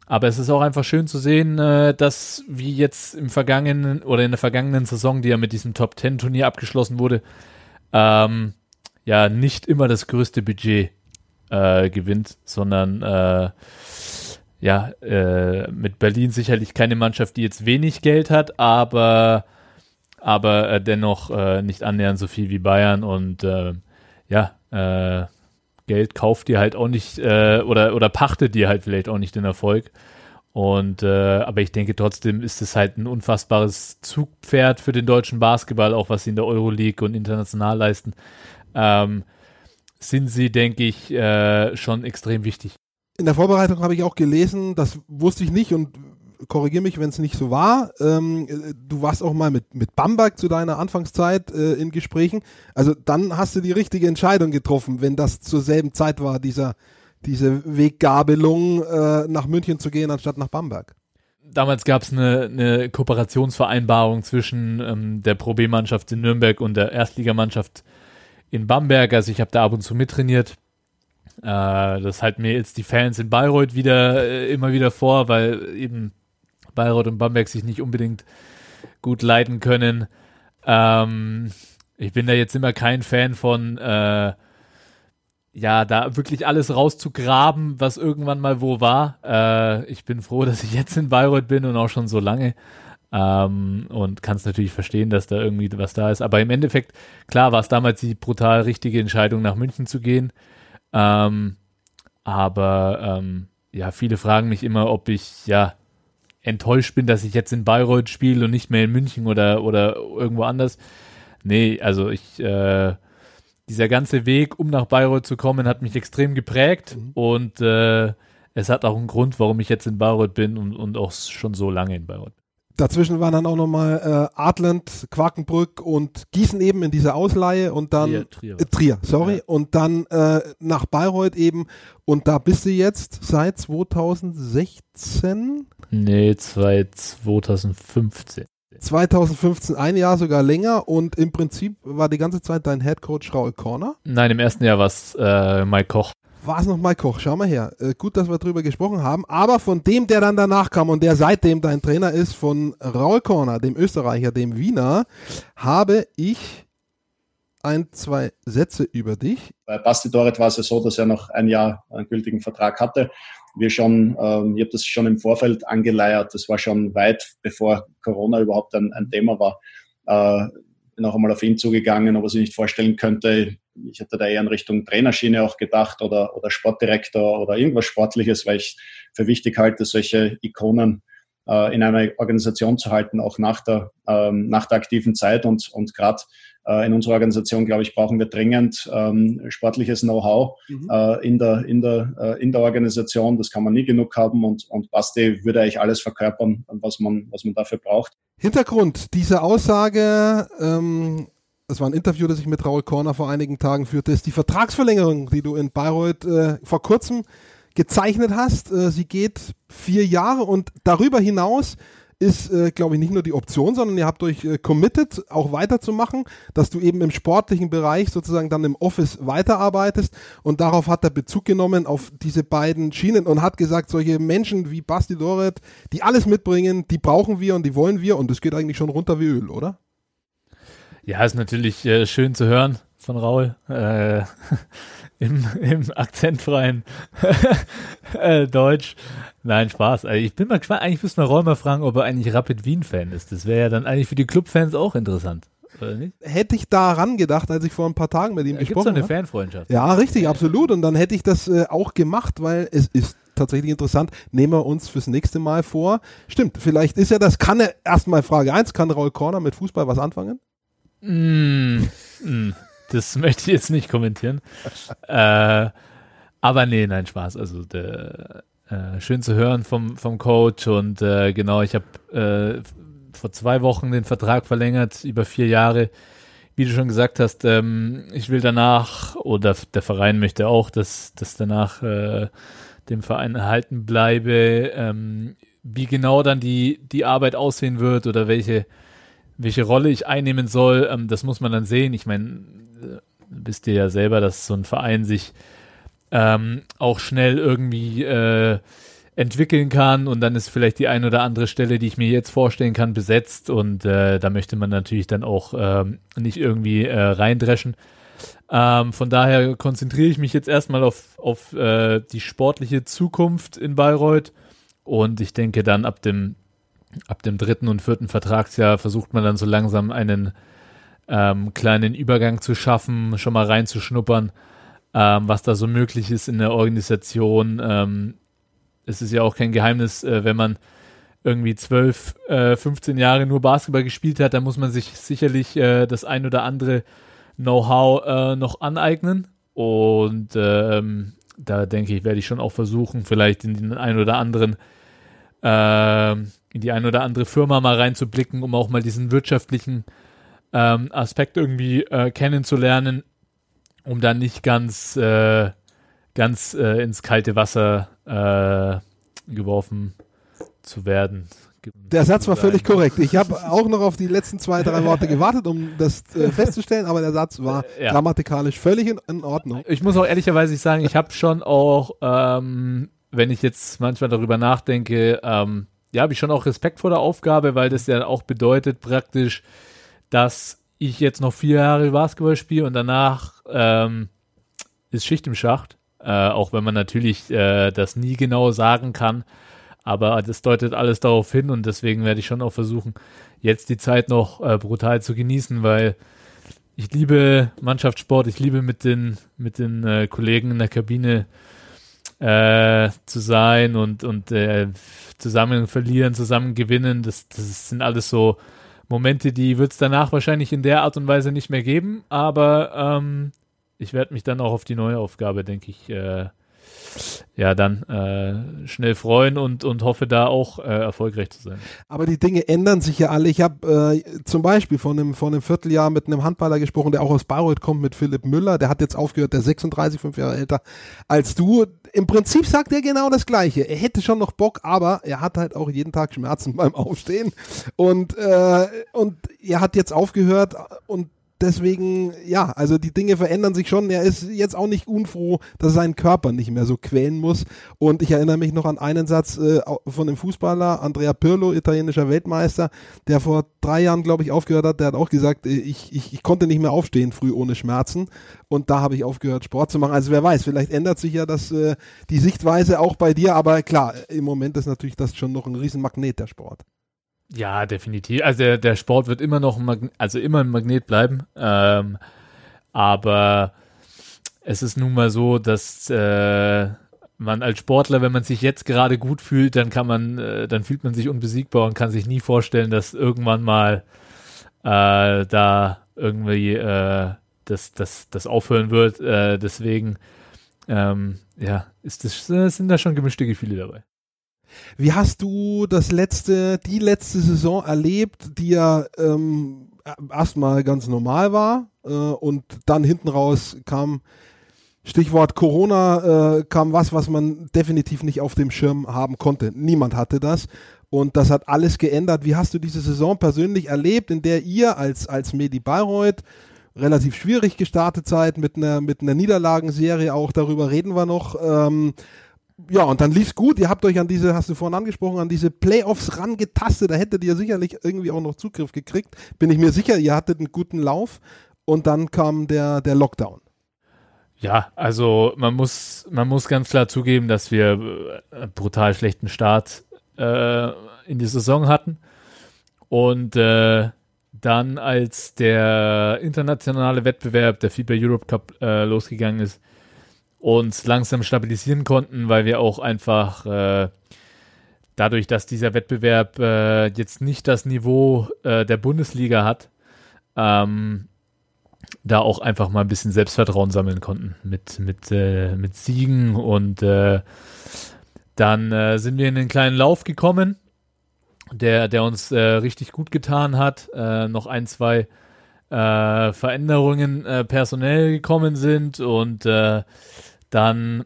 Aber es ist auch einfach schön zu sehen, äh, dass wie jetzt im vergangenen oder in der vergangenen Saison, die ja mit diesem Top Ten Turnier abgeschlossen wurde, ähm, ja nicht immer das größte Budget äh, gewinnt, sondern äh, ja äh, mit Berlin sicherlich keine Mannschaft, die jetzt wenig Geld hat, aber aber äh, dennoch äh, nicht annähernd so viel wie Bayern und äh, ja, äh, Geld kauft dir halt auch nicht äh, oder, oder pachtet dir halt vielleicht auch nicht den Erfolg. Und äh, aber ich denke trotzdem ist es halt ein unfassbares Zugpferd für den deutschen Basketball, auch was sie in der Euroleague und international leisten. Ähm, sind sie, denke ich, äh, schon extrem wichtig. In der Vorbereitung habe ich auch gelesen, das wusste ich nicht und korrigiere mich, wenn es nicht so war. Ähm, du warst auch mal mit, mit Bamberg zu deiner Anfangszeit äh, in Gesprächen. Also dann hast du die richtige Entscheidung getroffen, wenn das zur selben Zeit war, dieser, diese Weggabelung äh, nach München zu gehen, anstatt nach Bamberg. Damals gab es eine, eine Kooperationsvereinbarung zwischen ähm, der Pro B-Mannschaft in Nürnberg und der Erstligamannschaft in Bamberg. Also ich habe da ab und zu mittrainiert. Äh, das halten mir jetzt die Fans in Bayreuth wieder äh, immer wieder vor, weil eben Bayreuth und Bamberg sich nicht unbedingt gut leiten können. Ähm, ich bin da jetzt immer kein Fan von, äh, ja, da wirklich alles rauszugraben, was irgendwann mal wo war. Äh, ich bin froh, dass ich jetzt in Bayreuth bin und auch schon so lange. Ähm, und kann es natürlich verstehen, dass da irgendwie was da ist. Aber im Endeffekt, klar, war es damals die brutal richtige Entscheidung, nach München zu gehen. Ähm, aber ähm, ja, viele fragen mich immer, ob ich ja enttäuscht bin, dass ich jetzt in Bayreuth spiele und nicht mehr in München oder, oder irgendwo anders. Nee, also ich, äh, dieser ganze Weg, um nach Bayreuth zu kommen, hat mich extrem geprägt mhm. und äh, es hat auch einen Grund, warum ich jetzt in Bayreuth bin und, und auch schon so lange in Bayreuth. Dazwischen waren dann auch nochmal äh, Adland, Quakenbrück und Gießen eben in dieser Ausleihe und dann Trier, Trier, äh, Trier sorry, ja. und dann äh, nach Bayreuth eben und da bist du jetzt seit 2016? Nee, seit 2015. 2015, ein Jahr sogar länger und im Prinzip war die ganze Zeit dein Headcoach Raul Corner? Nein, im ersten Jahr war es äh, Mike Koch war es noch Mike Koch. Schau mal her. Äh, gut, dass wir drüber gesprochen haben. Aber von dem, der dann danach kam und der seitdem dein Trainer ist, von Raul Korner, dem Österreicher, dem Wiener, habe ich ein, zwei Sätze über dich. Bei Basti Doret war es ja so, dass er noch ein Jahr einen gültigen Vertrag hatte. Wir schon, ähm, ich habe das schon im Vorfeld angeleiert. Das war schon weit bevor Corona überhaupt ein, ein Thema war. Äh, noch einmal auf ihn zugegangen, ob er sich nicht vorstellen könnte, ich hatte da eher in Richtung Trainerschiene auch gedacht oder, oder Sportdirektor oder irgendwas Sportliches, weil ich für wichtig halte, solche Ikonen äh, in einer Organisation zu halten, auch nach der, ähm, nach der aktiven Zeit. Und, und gerade äh, in unserer Organisation, glaube ich, brauchen wir dringend ähm, sportliches Know-how mhm. äh, in, der, in, der, äh, in der Organisation. Das kann man nie genug haben und, und Basti würde eigentlich alles verkörpern, was man, was man dafür braucht. Hintergrund dieser Aussage ähm, das war ein Interview, das ich mit Raul Korner vor einigen Tagen führte, ist die Vertragsverlängerung, die du in Bayreuth äh, vor kurzem gezeichnet hast. Äh, sie geht vier Jahre und darüber hinaus ist, äh, glaube ich, nicht nur die Option, sondern ihr habt euch äh, committed, auch weiterzumachen, dass du eben im sportlichen Bereich sozusagen dann im Office weiterarbeitest und darauf hat er Bezug genommen auf diese beiden Schienen und hat gesagt, solche Menschen wie Basti Doret, die alles mitbringen, die brauchen wir und die wollen wir und es geht eigentlich schon runter wie Öl, oder? Ja, ist natürlich äh, schön zu hören von Raul. Äh, im, im akzentfreien äh, Deutsch. Nein, Spaß. Also ich bin mal gespannt. Eigentlich müssen wir Raul mal fragen, ob er eigentlich Rapid Wien-Fan ist. Das wäre ja dann eigentlich für die Clubfans auch interessant. Oder nicht? Hätte ich daran gedacht, als ich vor ein paar Tagen mit ihm Da gibt es gesprochen eine habe. Fanfreundschaft. Ja, richtig, absolut. Und dann hätte ich das äh, auch gemacht, weil es ist tatsächlich interessant. Nehmen wir uns fürs nächste Mal vor. Stimmt, vielleicht ist ja das, kann er, erstmal Frage eins kann Raul Corner mit Fußball was anfangen? Mm, mm, das möchte ich jetzt nicht kommentieren. äh, aber nee, nein, Spaß. Also der, äh, schön zu hören vom, vom Coach und äh, genau, ich habe äh, vor zwei Wochen den Vertrag verlängert über vier Jahre. Wie du schon gesagt hast, ähm, ich will danach, oder der Verein möchte auch, dass, dass danach äh, dem Verein erhalten bleibe. Ähm, wie genau dann die, die Arbeit aussehen wird oder welche, welche Rolle ich einnehmen soll, ähm, das muss man dann sehen. Ich meine, äh, wisst ihr ja selber, dass so ein Verein sich ähm, auch schnell irgendwie äh, entwickeln kann und dann ist vielleicht die ein oder andere Stelle, die ich mir jetzt vorstellen kann, besetzt und äh, da möchte man natürlich dann auch ähm, nicht irgendwie äh, reindreschen. Ähm, von daher konzentriere ich mich jetzt erstmal auf, auf äh, die sportliche Zukunft in Bayreuth und ich denke dann ab dem ab dem dritten und vierten Vertragsjahr versucht man dann so langsam einen ähm, kleinen Übergang zu schaffen, schon mal reinzuschnuppern, ähm, was da so möglich ist in der Organisation. Ähm, es ist ja auch kein Geheimnis, äh, wenn man irgendwie 12, äh, 15 Jahre nur Basketball gespielt hat, dann muss man sich sicherlich äh, das ein oder andere Know-how äh, noch aneignen. Und ähm, da denke ich, werde ich schon auch versuchen, vielleicht in den ein oder anderen ähm, in die ein oder andere Firma mal reinzublicken, um auch mal diesen wirtschaftlichen ähm, Aspekt irgendwie äh, kennenzulernen, um dann nicht ganz, äh, ganz äh, ins kalte Wasser äh, geworfen zu werden. Der Satz war völlig korrekt. Ich habe auch noch auf die letzten zwei, drei Worte gewartet, um das äh, festzustellen, aber der Satz war Ja. grammatikalisch völlig in, in Ordnung. Ich muss auch ehrlicherweise sagen, ich habe schon auch, ähm, wenn ich jetzt manchmal darüber nachdenke, ähm, ja, habe ich schon auch Respekt vor der Aufgabe, weil das ja auch bedeutet praktisch, dass ich jetzt noch vier Jahre Basketball spiele und danach ähm, ist Schicht im Schacht. Äh, auch wenn man natürlich äh, das nie genau sagen kann. Aber das deutet alles darauf hin und deswegen werde ich schon auch versuchen, jetzt die Zeit noch äh, brutal zu genießen, weil ich liebe Mannschaftssport, ich liebe mit den, mit den äh, Kollegen in der Kabine äh, zu sein und, und äh, zusammen verlieren, zusammen gewinnen. Das, das sind alles so Momente, die wird es danach wahrscheinlich in der Art und Weise nicht mehr geben, aber ähm, ich werde mich dann auch auf die neue Aufgabe, denke ich, äh, ja, dann äh, schnell freuen und, und hoffe da auch äh, erfolgreich zu sein. Aber die Dinge ändern sich ja alle. Ich habe äh, zum Beispiel vor einem, vor einem Vierteljahr mit einem Handballer gesprochen, der auch aus Bayreuth kommt, mit Philipp Müller. Der hat jetzt aufgehört, der 36, fünf Jahre älter als du. Im Prinzip sagt er genau das Gleiche. Er hätte schon noch Bock, aber er hat halt auch jeden Tag Schmerzen beim Aufstehen. Und, äh, und er hat jetzt aufgehört und deswegen, ja, also die Dinge verändern sich schon. Er ist jetzt auch nicht unfroh, dass er seinen Körper nicht mehr so quälen muss. Und ich erinnere mich noch an einen Satz äh, von dem Fußballer, Andrea Pirlo, italienischer Weltmeister, der vor drei Jahren, glaube ich, aufgehört hat. Der hat auch gesagt, äh, ich, ich, ich konnte nicht mehr aufstehen früh ohne Schmerzen. Und da habe ich aufgehört, Sport zu machen. Also wer weiß, vielleicht ändert sich ja das, äh, die Sichtweise auch bei dir. Aber klar, im Moment ist natürlich das schon noch ein Riesenmagnet, der Sport. Ja, definitiv. Also der, der Sport wird immer noch ein Magnet, also immer ein Magnet bleiben. Ähm, aber es ist nun mal so, dass äh, man als Sportler, wenn man sich jetzt gerade gut fühlt, dann kann man, äh, dann fühlt man sich unbesiegbar und kann sich nie vorstellen, dass irgendwann mal äh, da irgendwie äh, das, das, das aufhören wird. Äh, deswegen, ähm, ja, ist das, sind da schon gemischte Gefühle dabei. Wie hast du das letzte, die letzte Saison erlebt, die ja ähm, erstmal ganz normal war äh, und dann hinten raus kam Stichwort Corona, äh, kam was, was man definitiv nicht auf dem Schirm haben konnte. Niemand hatte das. Und das hat alles geändert. Wie hast du diese Saison persönlich erlebt, in der ihr als, als Medi Bayreuth relativ schwierig gestartet seid, mit einer, mit einer Niederlagenserie auch, darüber reden wir noch, ähm, ja, und dann lief's gut. Ihr habt euch an diese, hast du vorhin angesprochen, an diese Playoffs rangetastet. Da hättet ihr sicherlich irgendwie auch noch Zugriff gekriegt. Bin ich mir sicher, ihr hattet einen guten Lauf. und dann kam der, der Lockdown. Ja, also man muss, man muss ganz klar zugeben, dass wir einen äh, brutal schlechten Start äh, in die Saison hatten. Und äh, dann, als der internationale Wettbewerb, der FIBA Europe Cup, äh, losgegangen ist, uns langsam stabilisieren konnten, weil wir auch einfach äh, dadurch, dass dieser Wettbewerb äh, jetzt nicht das Niveau äh, der Bundesliga hat, ähm, da auch einfach mal ein bisschen Selbstvertrauen sammeln konnten mit, mit, äh, mit Siegen und äh, dann äh, sind wir in den kleinen Lauf gekommen, der, der uns richtig gut getan hat. Noch ein, zwei Veränderungen personell gekommen sind und dann,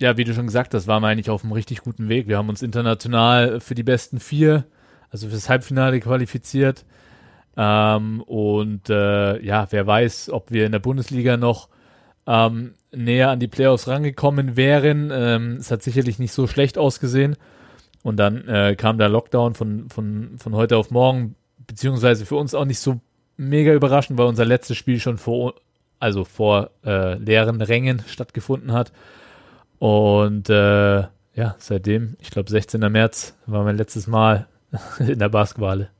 ja, wie du schon gesagt hast, waren wir eigentlich auf einem richtig guten Weg. Wir haben uns international für die besten vier, also fürs Halbfinale qualifiziert. Ähm, und äh, ja, wer weiß, ob wir in der Bundesliga noch ähm, näher an die Playoffs rangekommen wären. Ähm, es hat sicherlich nicht so schlecht ausgesehen. Und dann äh, kam der Lockdown von, von, von heute auf morgen, beziehungsweise für uns auch nicht so mega überraschend, weil unser letztes Spiel schon vor, also vor äh, leeren Rängen stattgefunden hat. Und äh, ja, seitdem, ich glaube 16. März war mein letztes Mal in der Basketball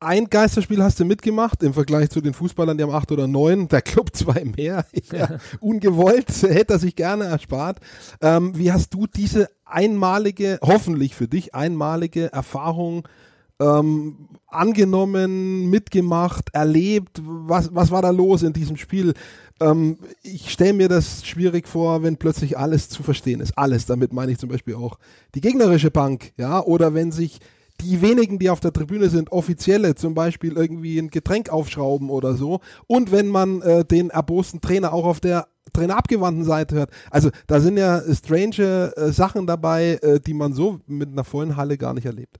ein Geisterspiel hast du mitgemacht im Vergleich zu den Fußballern, die haben acht oder neun, der Club zwei mehr. Ja, ungewollt, hätte er sich gerne erspart. Ähm, wie hast du diese einmalige, hoffentlich für dich einmalige Erfahrung ähm, angenommen, mitgemacht, erlebt? Was, was war da los in diesem Spiel? Ähm, ich stelle mir das schwierig vor, wenn plötzlich alles zu verstehen ist. Alles, damit meine ich zum Beispiel auch die gegnerische Bank, ja, oder wenn sich die wenigen, die auf der Tribüne sind, offizielle, zum Beispiel irgendwie ein Getränk aufschrauben oder so. Und wenn man äh, den erbosten Trainer auch auf der trainerabgewandten Seite hört. Also da sind ja strange äh, Sachen dabei, äh, die man so mit einer vollen Halle gar nicht erlebt.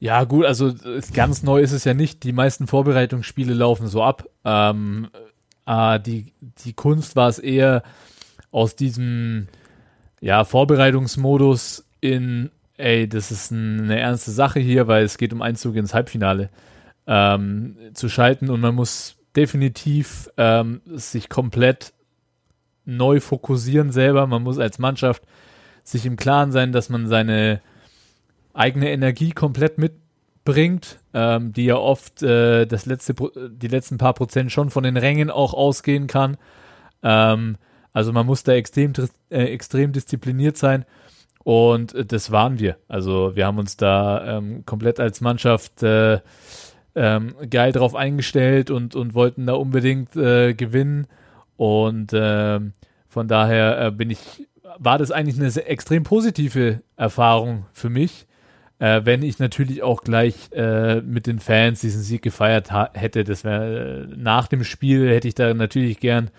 Ja, gut, also ganz neu ist es ja nicht. Die meisten Vorbereitungsspiele laufen so ab. Ähm, äh, die, die Kunst war es eher aus diesem ja, Vorbereitungsmodus in ey, das ist eine ernste Sache hier, weil es geht um Einzug ins Halbfinale ähm, zu schalten und man muss definitiv ähm, sich komplett neu fokussieren selber. Man muss als Mannschaft sich im Klaren sein, dass man seine eigene Energie komplett mitbringt, ähm, die ja oft äh, das letzte, die letzten paar Prozent schon von den Rängen auch ausgehen kann. Ähm, also man muss da extrem, äh, extrem diszipliniert sein und äh, das waren wir. Also wir haben uns da ähm, komplett als Mannschaft äh, ähm, geil drauf eingestellt und, und wollten da unbedingt äh, gewinnen. Und äh, von daher äh, bin ich, war das eigentlich eine extrem positive Erfahrung für mich. Äh, wenn ich natürlich auch gleich äh, mit den Fans diesen Sieg gefeiert hätte, das wäre äh, nach dem Spiel hätte ich da natürlich gern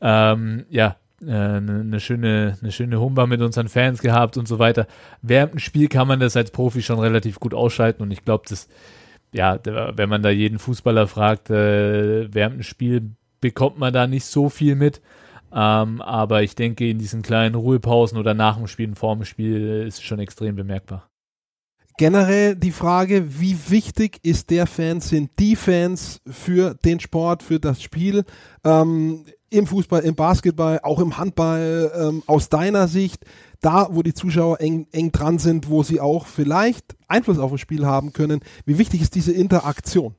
ähm, ja eine, äh, eine schöne, eine schöne Humba mit unseren Fans gehabt und so weiter. Während dem Spiel kann man das als Profi schon relativ gut ausschalten und ich glaube, dass, ja, wenn man da jeden Fußballer fragt, äh, während dem Spiel bekommt man da nicht so viel mit. Ähm, aber ich denke, in diesen kleinen Ruhepausen oder nach dem Spiel vor dem Spiel ist es schon extrem bemerkbar. Generell die Frage, wie wichtig ist der Fan, sind die Fans für den Sport, für das Spiel? Ähm, im Fußball, im Basketball, auch im Handball, ähm, aus deiner Sicht, da, wo die Zuschauer eng, eng dran sind, wo sie auch vielleicht Einfluss auf das Spiel haben können, wie wichtig ist diese Interaktion?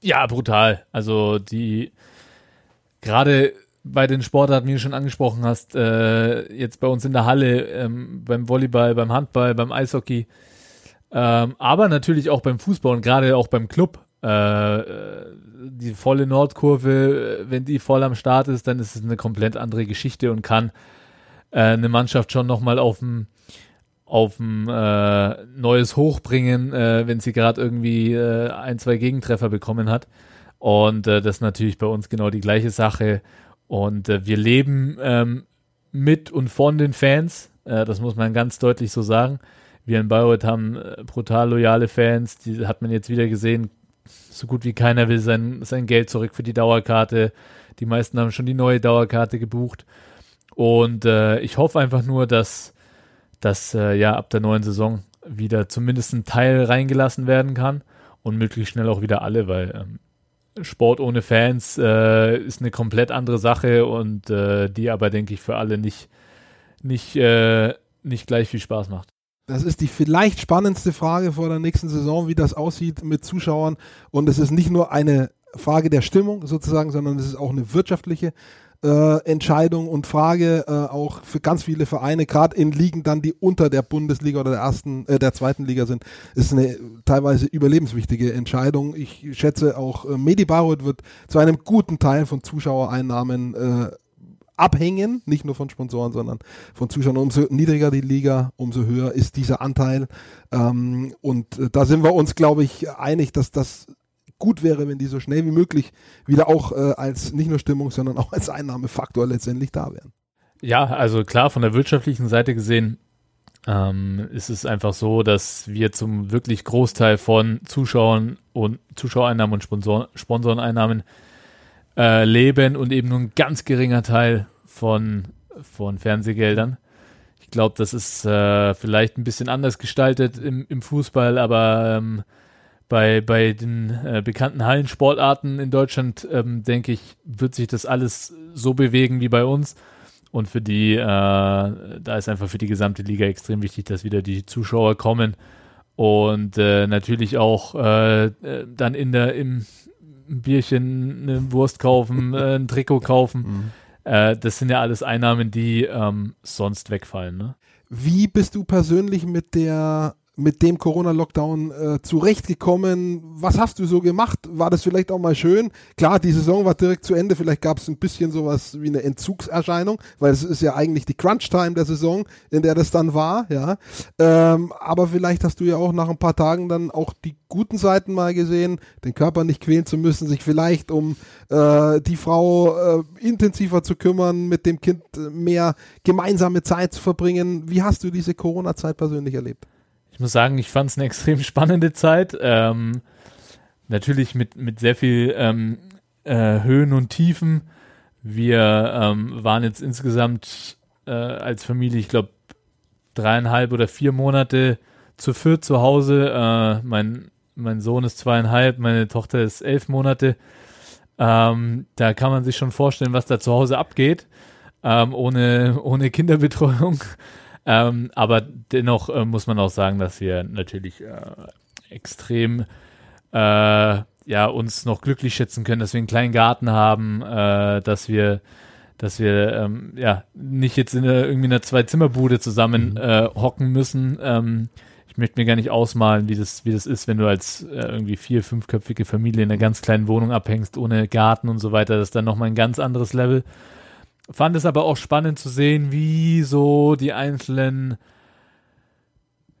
Ja, brutal. Also die gerade bei den Sportarten, wie du schon angesprochen hast, äh, jetzt bei uns in der Halle, ähm, beim Volleyball, beim Handball, beim Eishockey, ähm, aber natürlich auch beim Fußball und gerade auch beim Club. Äh, die volle Nordkurve, wenn die voll am Start ist, dann ist es eine komplett andere Geschichte und kann äh, eine Mannschaft schon nochmal auf ein auf ein äh, neues Hoch bringen, äh, wenn sie gerade irgendwie äh, ein, zwei Gegentreffer bekommen hat. Und äh, das ist natürlich bei uns genau die gleiche Sache. Und äh, wir leben ähm, mit und von den Fans. Äh, das muss man ganz deutlich so sagen. Wir in Bayreuth haben äh, brutal loyale Fans. Die hat man jetzt wieder gesehen so gut wie keiner will sein, sein Geld zurück für die Dauerkarte. Die meisten haben schon die neue Dauerkarte gebucht. Und äh, ich hoffe einfach nur, dass, dass äh, ja ab der neuen Saison wieder zumindest ein Teil reingelassen werden kann und möglichst schnell auch wieder alle, weil ähm, Sport ohne Fans äh, ist eine komplett andere Sache und äh, die aber, denke ich, für alle nicht, nicht, äh, nicht gleich viel Spaß macht. Das ist die vielleicht spannendste Frage vor der nächsten Saison, wie das aussieht mit Zuschauern. Und es ist nicht nur eine Frage der Stimmung sozusagen, sondern es ist auch eine wirtschaftliche äh, Entscheidung und Frage äh, auch für ganz viele Vereine, gerade in Ligen dann, die unter der Bundesliga oder der ersten, äh, der zweiten Liga sind, ist eine teilweise überlebenswichtige Entscheidung. Ich schätze auch äh, Medi Bayreuth wird zu einem guten Teil von Zuschauereinnahmen äh, abhängen, nicht nur von Sponsoren, sondern von Zuschauern. Umso niedriger die Liga, umso höher ist dieser Anteil. Ähm, und äh, da sind wir uns, glaube ich, einig, dass das gut wäre, wenn die so schnell wie möglich wieder auch äh, als nicht nur Stimmung, sondern auch als Einnahmefaktor letztendlich da wären. Ja, also klar, von der wirtschaftlichen Seite gesehen ähm, ist es einfach so, dass wir zum wirklich Großteil von Zuschauern und Zuschauereinnahmen und Sponsor Sponsoreneinnahmen äh, leben und eben nur ein ganz geringer Teil von, von Fernsehgeldern. Ich glaube, das ist äh, vielleicht ein bisschen anders gestaltet im, im Fußball, aber ähm, bei, bei den äh, bekannten Hallensportarten in Deutschland, ähm, denke ich, wird sich das alles so bewegen wie bei uns. Und für die, äh, da ist einfach für die gesamte Liga extrem wichtig, dass wieder die Zuschauer kommen und äh, natürlich auch äh, äh dann in der im Bierchen eine Wurst kaufen, äh, ein Trikot kaufen. Mhm. Äh, das sind ja alles Einnahmen, die ähm, sonst wegfallen. Ne? Wie bist du persönlich mit der mit dem Corona-Lockdown äh, zurechtgekommen? Was hast du so gemacht? War das vielleicht auch mal schön? Klar, die Saison war direkt zu Ende, vielleicht gab es ein bisschen sowas wie eine Entzugserscheinung, weil es ist ja eigentlich die Crunch-Time der Saison, in der das dann war, ja. Ähm, aber vielleicht hast du ja auch nach ein paar Tagen dann auch die guten Seiten mal gesehen, den Körper nicht quälen zu müssen, sich vielleicht um äh, die Frau äh, intensiver zu kümmern, mit dem Kind mehr gemeinsame Zeit zu verbringen. Wie hast du diese Corona-Zeit persönlich erlebt? Ich muss sagen, ich fand es eine extrem spannende Zeit. Ähm, natürlich mit, mit sehr viel ähm, äh, Höhen und Tiefen. Wir ähm, waren jetzt insgesamt äh, als Familie, ich glaube, dreieinhalb oder vier Monate zu viert zu Hause. Äh, mein, mein Sohn ist zweieinhalb, meine Tochter ist elf Monate. Ähm, da kann man sich schon vorstellen, was da zu Hause abgeht, ähm, ohne, ohne Kinderbetreuung. Ähm, aber dennoch äh, muss man auch sagen, dass wir natürlich äh, extrem äh, ja, uns noch glücklich schätzen können, dass wir einen kleinen Garten haben, äh, dass wir dass wir ähm, ja nicht jetzt in einer, irgendwie einer Zwei-Zimmer-Bude zusammen mhm. äh, hocken müssen. Ähm, ich möchte mir gar nicht ausmalen, wie das, wie das ist, wenn du als äh, irgendwie vier-, fünfköpfige Familie in einer ganz kleinen Wohnung abhängst, ohne Garten und so weiter. Das ist dann nochmal ein ganz anderes Level. Fand es aber auch spannend zu sehen, wie so die einzelnen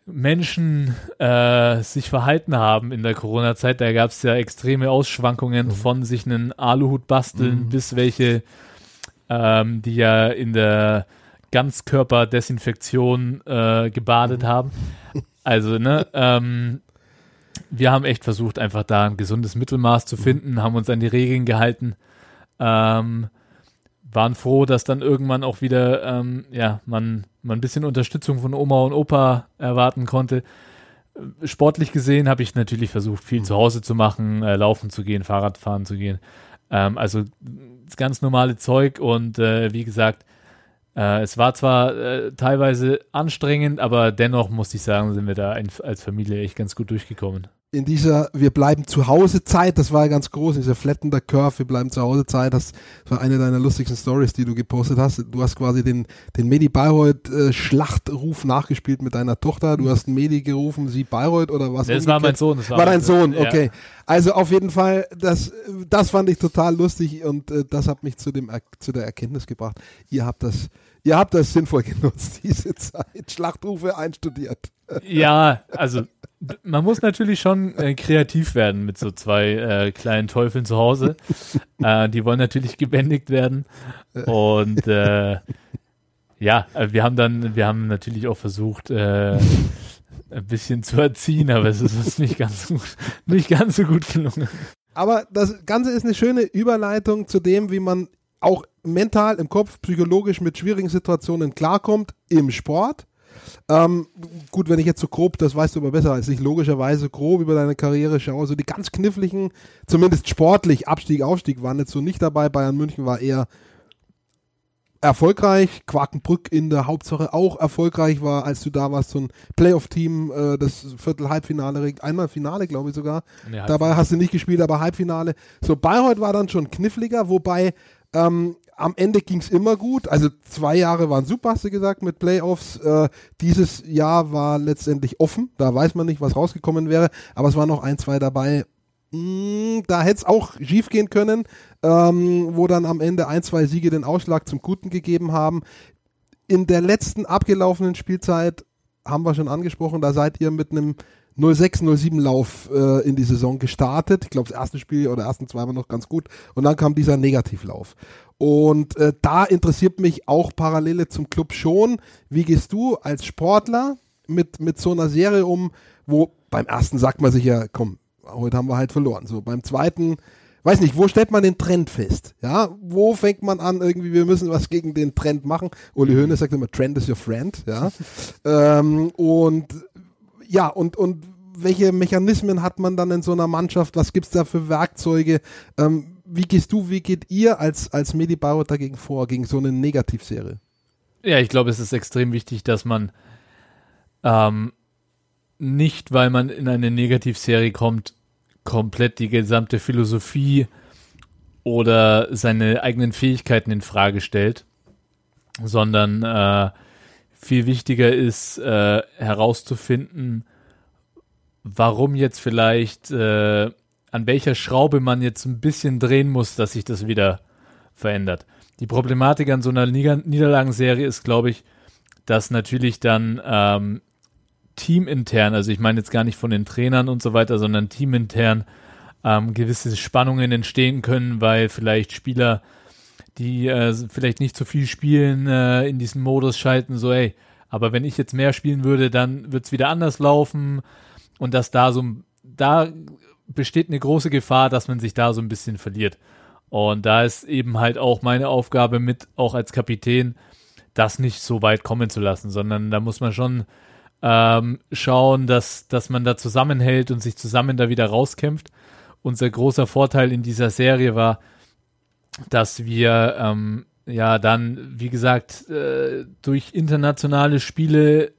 Menschen äh, sich verhalten haben in der Corona-Zeit. Da gab es ja extreme Ausschwankungen mhm. von sich einen Aluhut basteln mhm. bis welche, ähm, die ja in der Ganzkörperdesinfektion äh, gebadet mhm. haben. Also, ne, ähm, wir haben echt versucht, einfach da ein gesundes Mittelmaß zu mhm. finden, haben uns an die Regeln gehalten. Ähm, waren froh, dass dann irgendwann auch wieder, ähm, ja, man, man ein bisschen Unterstützung von Oma und Opa erwarten konnte. Sportlich gesehen habe ich natürlich versucht, viel mhm. zu Hause zu machen, äh, laufen zu gehen, Fahrrad fahren zu gehen. Ähm, also das ganz normale Zeug und äh, wie gesagt, äh, es war zwar äh, teilweise anstrengend, aber dennoch muss ich sagen, sind wir da als Familie echt ganz gut durchgekommen in dieser Wir bleiben zu Hause Zeit, das war ja ganz groß, in dieser Flattender Curve, Wir bleiben zu Hause Zeit, das war eine deiner lustigsten Stories, die du gepostet hast. Du hast quasi den, den Medi Bayreuth äh, Schlachtruf nachgespielt mit deiner Tochter. Du hast Medi gerufen, sie Bayreuth oder was? Das war mein Sohn. Das war, war dein Sohn, okay. Ja. Also auf jeden Fall, das, das fand ich total lustig und äh, das hat mich zu, dem, zu der Erkenntnis gebracht. Ihr habt das, ihr habt das sinnvoll genutzt, diese Zeit. Schlachtrufe einstudiert. Ja, also man muss natürlich schon äh, kreativ werden mit so zwei äh, kleinen Teufeln zu Hause. Äh, die wollen natürlich gebändigt werden. Und äh, ja, äh, wir haben dann, wir haben natürlich auch versucht, äh, ein bisschen zu erziehen, aber es ist uns nicht ganz so, nicht ganz so gut gelungen. Aber das Ganze ist eine schöne Überleitung zu dem, wie man auch mental im Kopf, psychologisch mit schwierigen Situationen klarkommt im Sport Ähm, gut, wenn ich jetzt so grob, das weißt du aber besser als ich, logischerweise grob über deine Karriere schaue, so die ganz kniffligen, zumindest sportlich, Abstieg, Aufstieg waren jetzt so nicht dabei. Bayern München war eher erfolgreich. Quakenbrück in der Hauptsache auch erfolgreich war, als du da warst, so ein Playoff-Team, äh, das Viertel-Halbfinale, einmal Finale, glaube ich sogar. Nee, Dabei hast du nicht gespielt, aber Halbfinale. So, Bayreuth war dann schon kniffliger, wobei ähm, am Ende ging es immer gut. Also zwei Jahre waren super, hast du gesagt, mit Playoffs. Äh, dieses Jahr war letztendlich offen. Da weiß man nicht, was rausgekommen wäre. Aber es waren noch ein, zwei dabei. Mm, da hätte es auch schief gehen können ähm, wo dann am Ende ein, zwei Siege den Ausschlag zum Guten gegeben haben. In der letzten abgelaufenen Spielzeit haben wir schon angesprochen, da seid ihr mit einem 06-07 Lauf äh, in die Saison gestartet. Ich glaube, das erste Spiel oder ersten zwei war noch ganz gut. Und dann kam dieser Negativlauf. Und äh, da interessiert mich auch Parallele zum Club schon. Wie gehst du als Sportler mit, mit so einer Serie um, wo beim ersten sagt man sich ja, komm, heute haben wir halt verloren. So beim zweiten weiß nicht, wo stellt man den Trend fest? Ja, wo fängt man an, irgendwie, wir müssen was gegen den Trend machen? Uli Hoeneß sagt immer, Trend is your friend, ja. ähm, und ja, und, und welche Mechanismen hat man dann in so einer Mannschaft? Was gibt's da für Werkzeuge? Ähm, wie gehst du, wie geht ihr als, als Medibauer dagegen vor, gegen so eine Negativserie? Ja, ich glaube, es ist extrem wichtig, dass man ähm, nicht, weil man in eine Negativserie kommt, komplett die gesamte Philosophie oder seine eigenen Fähigkeiten in Frage stellt, sondern äh, viel wichtiger ist äh, herauszufinden, warum jetzt vielleicht äh, an welcher Schraube man jetzt ein bisschen drehen muss, dass sich das wieder verändert. Die Problematik an so einer Niederlagenserie ist, glaube ich, dass natürlich dann ähm, teamintern, also ich meine jetzt gar nicht von den Trainern und so weiter, sondern teamintern ähm, gewisse Spannungen entstehen können, weil vielleicht Spieler, die äh, vielleicht nicht so viel spielen, äh, in diesen Modus schalten, so ey, aber wenn ich jetzt mehr spielen würde, dann wird es wieder anders laufen und dass da so, da besteht eine große Gefahr, dass man sich da so ein bisschen verliert. Und da ist eben halt auch meine Aufgabe mit, auch als Kapitän, das nicht so weit kommen zu lassen, sondern da muss man schon ähm, schauen, dass, dass man da zusammenhält und sich zusammen da wieder rauskämpft. Unser großer Vorteil in dieser Serie war, dass wir ähm, ja dann, wie gesagt, äh, durch internationale Spiele,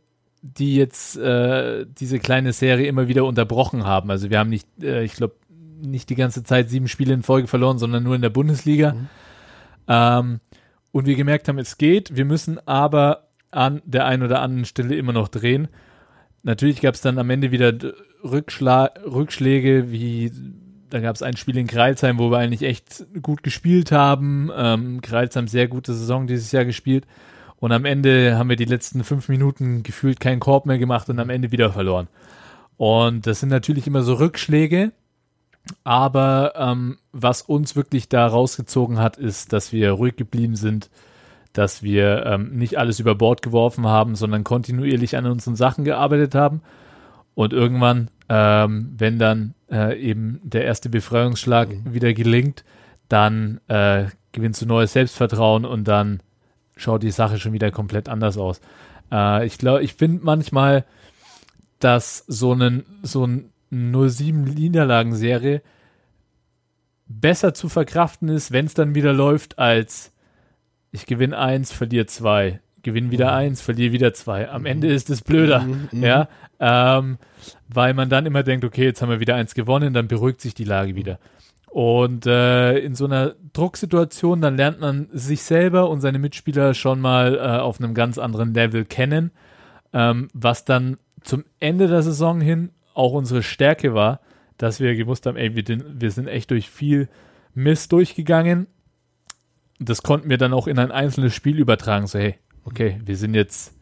die jetzt äh, diese kleine Serie immer wieder unterbrochen haben. Also wir haben nicht, äh, ich glaube, nicht die ganze Zeit sieben Spiele in Folge verloren, sondern nur in der Bundesliga. Mhm. Ähm, und wir gemerkt haben, es geht. Wir müssen aber an der einen oder anderen Stelle immer noch drehen. Natürlich gab es dann am Ende wieder Rückschla Rückschläge, wie da gab es ein Spiel in Kreilsheim, wo wir eigentlich echt gut gespielt haben. Ähm, Kreilsheim sehr gute Saison dieses Jahr gespielt. Und am Ende haben wir die letzten fünf Minuten gefühlt keinen Korb mehr gemacht und am Ende wieder verloren. Und das sind natürlich immer so Rückschläge. Aber ähm, was uns wirklich da rausgezogen hat, ist, dass wir ruhig geblieben sind, dass wir ähm, nicht alles über Bord geworfen haben, sondern kontinuierlich an unseren Sachen gearbeitet haben. Und irgendwann, ähm, wenn dann äh, eben der erste Befreiungsschlag mhm. wieder gelingt, dann äh, gewinnst du neues Selbstvertrauen und dann schaut die Sache schon wieder komplett anders aus. Äh, ich glaube, ich finde manchmal, dass so, einen, so ein 07 Niederlagenserie besser zu verkraften ist, wenn es dann wieder läuft, als ich gewinne eins, verliere zwei, gewinne wieder mhm. eins, verliere wieder zwei. Am mhm. Ende ist es blöder, mhm, mhm. ja, ähm, weil man dann immer denkt, okay, jetzt haben wir wieder eins gewonnen, dann beruhigt sich die Lage wieder. Und äh, in so einer Drucksituation, dann lernt man sich selber und seine Mitspieler schon mal äh, auf einem ganz anderen Level kennen, ähm, was dann zum Ende der Saison hin auch unsere Stärke war, dass wir gewusst haben, ey, wir, wir sind echt durch viel Mist durchgegangen das konnten wir dann auch in ein einzelnes Spiel übertragen. So, hey, okay, wir sind jetzt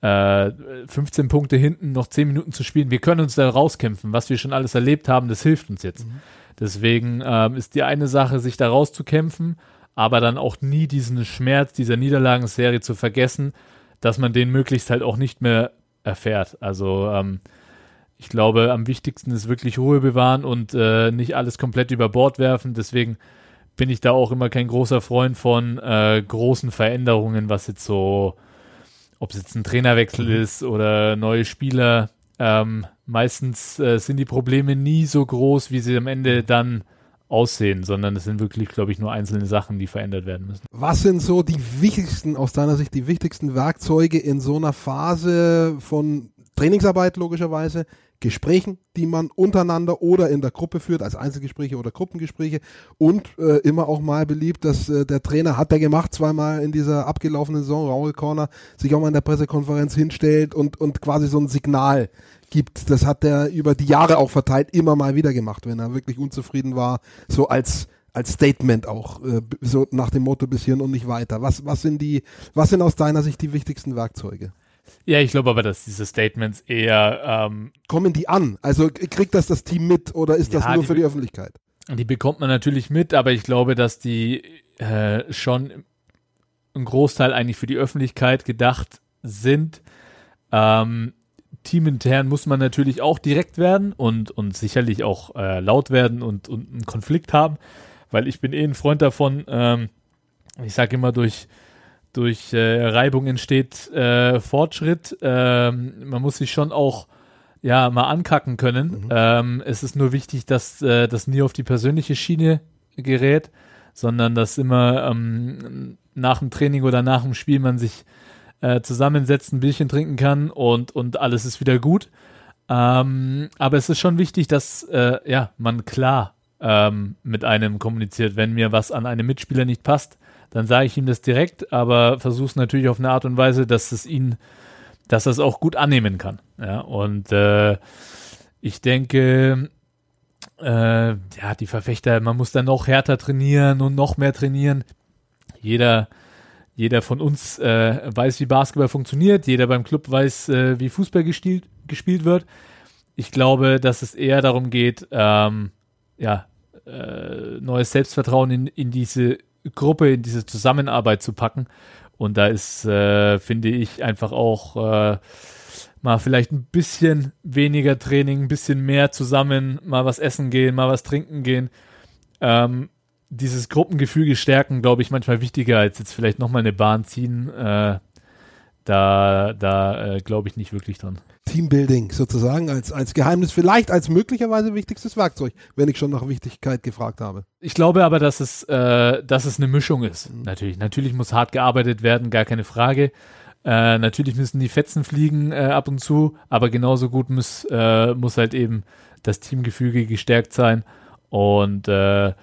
äh, 15 Punkte hinten, noch 10 Minuten zu spielen. Wir können uns da rauskämpfen. Was wir schon alles erlebt haben, das hilft uns jetzt. Mhm. Deswegen ähm, ist die eine Sache, sich da rauszukämpfen, aber dann auch nie diesen Schmerz dieser Niederlagenserie zu vergessen, dass man den möglichst halt auch nicht mehr erfährt. Also ähm, ich glaube, am wichtigsten ist wirklich Ruhe bewahren und äh, nicht alles komplett über Bord werfen. Deswegen bin ich da auch immer kein großer Freund von äh, großen Veränderungen, was jetzt so ob es jetzt ein Trainerwechsel Mhm. ist oder neue Spieler, ähm, meistens äh, sind die Probleme nie so groß, wie sie am Ende dann aussehen, sondern es sind wirklich, glaube ich, nur einzelne Sachen, die verändert werden müssen. Was sind so die wichtigsten, aus deiner Sicht, die wichtigsten Werkzeuge in so einer Phase von Trainingsarbeit logischerweise, Gesprächen, die man untereinander oder in der Gruppe führt, als Einzelgespräche oder Gruppengespräche und äh, immer auch mal beliebt, dass äh, der Trainer, hat er gemacht, zweimal in dieser abgelaufenen Saison, Raul Corner, sich auch mal in der Pressekonferenz hinstellt und, und quasi so ein Signal gibt. Das hat er über die Jahre auch verteilt immer mal wieder gemacht, wenn er wirklich unzufrieden war, so als als Statement auch, äh, so nach dem Motto bis hierhin und nicht weiter. Was, was sind die, was sind aus deiner Sicht die wichtigsten Werkzeuge? Ja, ich glaube aber, dass diese Statements eher, ähm, Kommen die an? Also kriegt das das Team mit oder ist das Ja, nur die- für die Öffentlichkeit? die bekommt man natürlich mit, aber ich glaube, dass die äh, schon ein Großteil eigentlich für die Öffentlichkeit gedacht sind. Ähm, teamintern muss man natürlich auch direkt werden und, und sicherlich auch äh, laut werden und, und einen Konflikt haben, weil ich bin eh ein Freund davon, ähm, ich sage immer, durch, durch äh, Reibung entsteht äh, Fortschritt. Ähm, man muss sich schon auch ja mal ankacken können. Mhm. Ähm, es ist nur wichtig, dass äh, das nie auf die persönliche Schiene gerät, sondern dass immer ähm, nach dem Training oder nach dem Spiel man sich äh, zusammensetzt, ein Bierchen trinken kann und, und alles ist wieder gut. Ähm, aber es ist schon wichtig, dass äh, ja, man klar ähm, mit einem kommuniziert. Wenn mir was an einem Mitspieler nicht passt, dann sage ich ihm das direkt, aber versuche es natürlich auf eine Art und Weise, dass es ihn, dass er es auch gut annehmen kann. Ja, und äh, ich denke, äh, ja, die Verfechter, man muss dann noch härter trainieren und noch mehr trainieren. Jeder, jeder von uns äh, weiß, wie Basketball funktioniert. Jeder beim Club weiß, äh, wie Fußball gespielt, gespielt wird. Ich glaube, dass es eher darum geht, ähm, ja, äh, neues Selbstvertrauen in, in diese Gruppe, in diese Zusammenarbeit zu packen. Und da ist, äh, finde ich, einfach auch äh, mal vielleicht ein bisschen weniger Training, ein bisschen mehr zusammen, mal was essen gehen, mal was trinken gehen. Ähm, dieses Gruppengefüge stärken, glaube ich, manchmal wichtiger als jetzt vielleicht nochmal eine Bahn ziehen. Äh, da da äh, glaube ich nicht wirklich dran. Teambuilding sozusagen als, als Geheimnis, vielleicht als möglicherweise wichtigstes Werkzeug, wenn ich schon nach Wichtigkeit gefragt habe. Ich glaube aber, dass es, äh, dass es eine Mischung ist. Natürlich. Natürlich muss hart gearbeitet werden, gar keine Frage. Äh, natürlich müssen die Fetzen fliegen äh, ab und zu, aber genauso gut muss, äh, muss halt eben das Teamgefüge gestärkt sein. Und äh,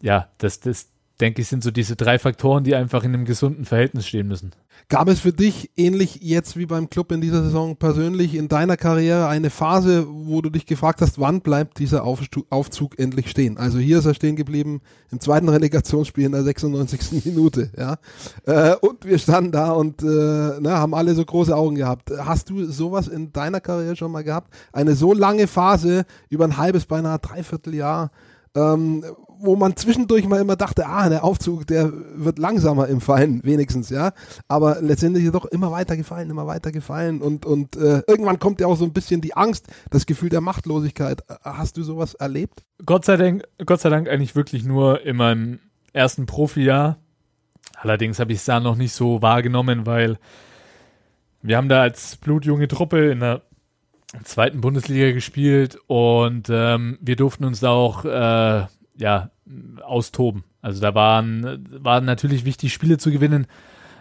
ja, das, das denke ich, sind so diese drei Faktoren, die einfach in einem gesunden Verhältnis stehen müssen. Gab es für dich ähnlich jetzt wie beim Club in dieser Saison persönlich in deiner Karriere eine Phase, wo du dich gefragt hast, wann bleibt dieser Aufzug endlich stehen? Also hier ist er stehen geblieben im zweiten Relegationsspiel in der 96. Minute, ja. Äh, und wir standen da und äh, na, haben alle so große Augen gehabt. Hast du sowas in deiner Karriere schon mal gehabt? Eine so lange Phase über ein halbes, beinahe dreiviertel Jahr, ähm, wo man zwischendurch mal immer dachte, ah, der Aufzug, der wird langsamer im Fallen, wenigstens, ja. Aber letztendlich ist doch immer weiter gefallen, immer weiter gefallen und, und äh, irgendwann kommt ja auch so ein bisschen die Angst, das Gefühl der Machtlosigkeit. Äh, Hast du sowas erlebt? Gott sei Dank, Gott sei Dank eigentlich wirklich nur in meinem ersten Profijahr. Allerdings habe ich es da noch nicht so wahrgenommen, weil wir haben da als blutjunge Truppe in der zweiten Bundesliga gespielt und ähm, wir durften uns da auch äh, ja austoben. Also da waren, waren natürlich wichtig, Spiele zu gewinnen,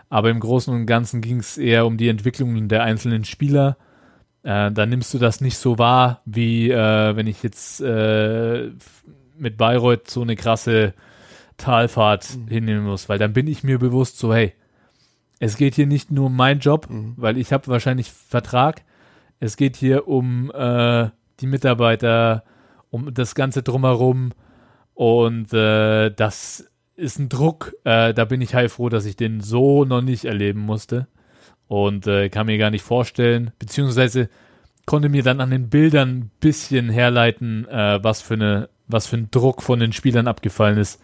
aber im Großen und Ganzen ging es eher um die Entwicklung der einzelnen Spieler. Äh, da nimmst du das nicht so wahr, wie äh, wenn ich jetzt äh, mit Bayreuth so eine krasse Talfahrt Mhm. hinnehmen muss, weil dann bin ich mir bewusst so, hey, es geht hier nicht nur um meinen Job, Mhm. weil ich habe wahrscheinlich Vertrag. Es geht hier um äh, die Mitarbeiter, um das Ganze drumherum und äh, das ist ein Druck. Äh, da bin ich heilfroh, dass ich den so noch nicht erleben musste und äh, kann mir gar nicht vorstellen, beziehungsweise konnte mir dann an den Bildern ein bisschen herleiten, äh, was für eine, was für ein Druck von den Spielern abgefallen ist,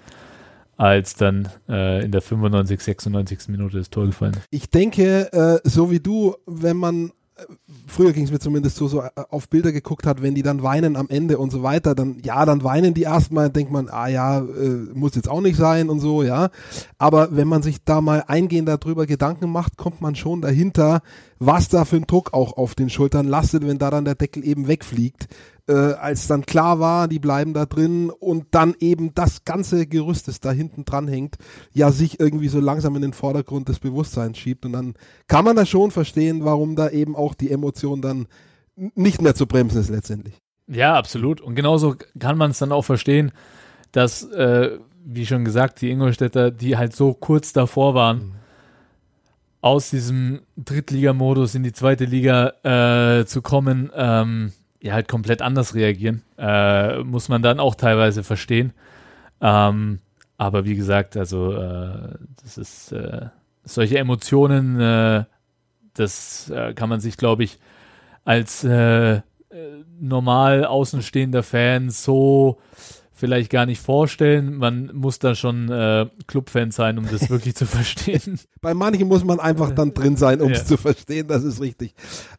als dann äh, in der 95, 96. Minute das Tor gefallen ist. Ich denke, äh, so wie du, wenn man früher ging es mir zumindest so, so äh, auf Bilder geguckt hat, wenn die dann weinen am Ende und so weiter, dann ja, dann weinen die erstmal, denkt man, ah ja, äh, muss jetzt auch nicht sein und so, ja. Aber wenn man sich da mal eingehend darüber Gedanken macht, kommt man schon dahinter, was da für ein Druck auch auf den Schultern lastet, wenn da dann der Deckel eben wegfliegt äh, als dann klar war, die bleiben da drin und dann eben das ganze Gerüst, das da hinten dran hängt, ja sich irgendwie so langsam in den Vordergrund des Bewusstseins schiebt. Und dann kann man da schon verstehen, warum da eben auch die Emotion dann nicht mehr zu bremsen ist letztendlich. Ja, absolut. Und genauso kann man es dann auch verstehen, dass, äh, wie schon gesagt, die Ingolstädter, die halt so kurz davor waren, mhm. aus diesem Drittligamodus in die zweite Liga äh, zu kommen, ähm, ja halt komplett anders reagieren. Äh, muss man dann auch teilweise verstehen. Ähm, aber wie gesagt, also äh, das ist äh, solche Emotionen, äh, das äh, kann man sich, glaube ich, als äh, normal außenstehender Fan so vielleicht gar nicht vorstellen. Man muss da schon äh, Clubfan sein, um das wirklich zu verstehen. Bei manchen muss man einfach dann drin sein, um es ja. zu verstehen, das ist richtig.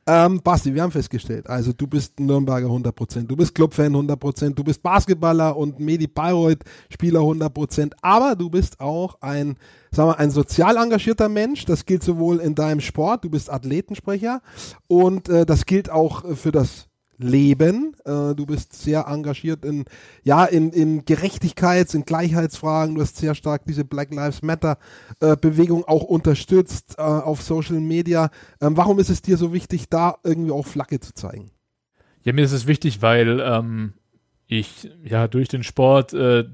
Ähm, Basti, wir haben festgestellt, also du bist Nürnberger 100%, du bist Clubfan 100%, du bist Basketballer und Medi Bayreuth Spieler 100%, aber du bist auch ein, sagen wir, ein sozial engagierter Mensch, das gilt sowohl in deinem Sport, du bist Athletensprecher und äh, das gilt auch für das leben. Äh, du bist sehr engagiert in, ja, in, in Gerechtigkeits-, in Gleichheitsfragen. Du hast sehr stark diese Black Lives Matter äh, auch unterstützt äh, auf Social Media. Ähm, warum ist es dir so wichtig, da irgendwie auch Flagge zu zeigen? Ja, mir ist es wichtig, weil ähm, ich ja durch den Sport äh,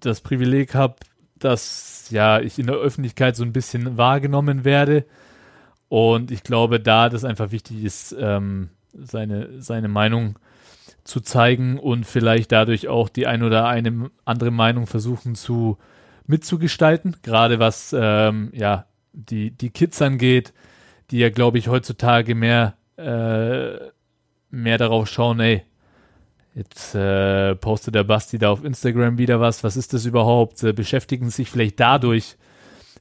das Privileg habe, dass ja ich in der Öffentlichkeit so ein bisschen wahrgenommen werde. Und ich glaube, da das einfach wichtig ist, ähm, seine, seine Meinung zu zeigen und vielleicht dadurch auch die ein oder eine andere Meinung versuchen zu mitzugestalten, gerade was ähm, ja die, die Kids angeht, die ja, glaube ich, heutzutage mehr, äh, mehr darauf schauen, ey, jetzt äh, postet der Basti da auf Instagram wieder was, was ist das überhaupt? Äh, beschäftigen sich vielleicht dadurch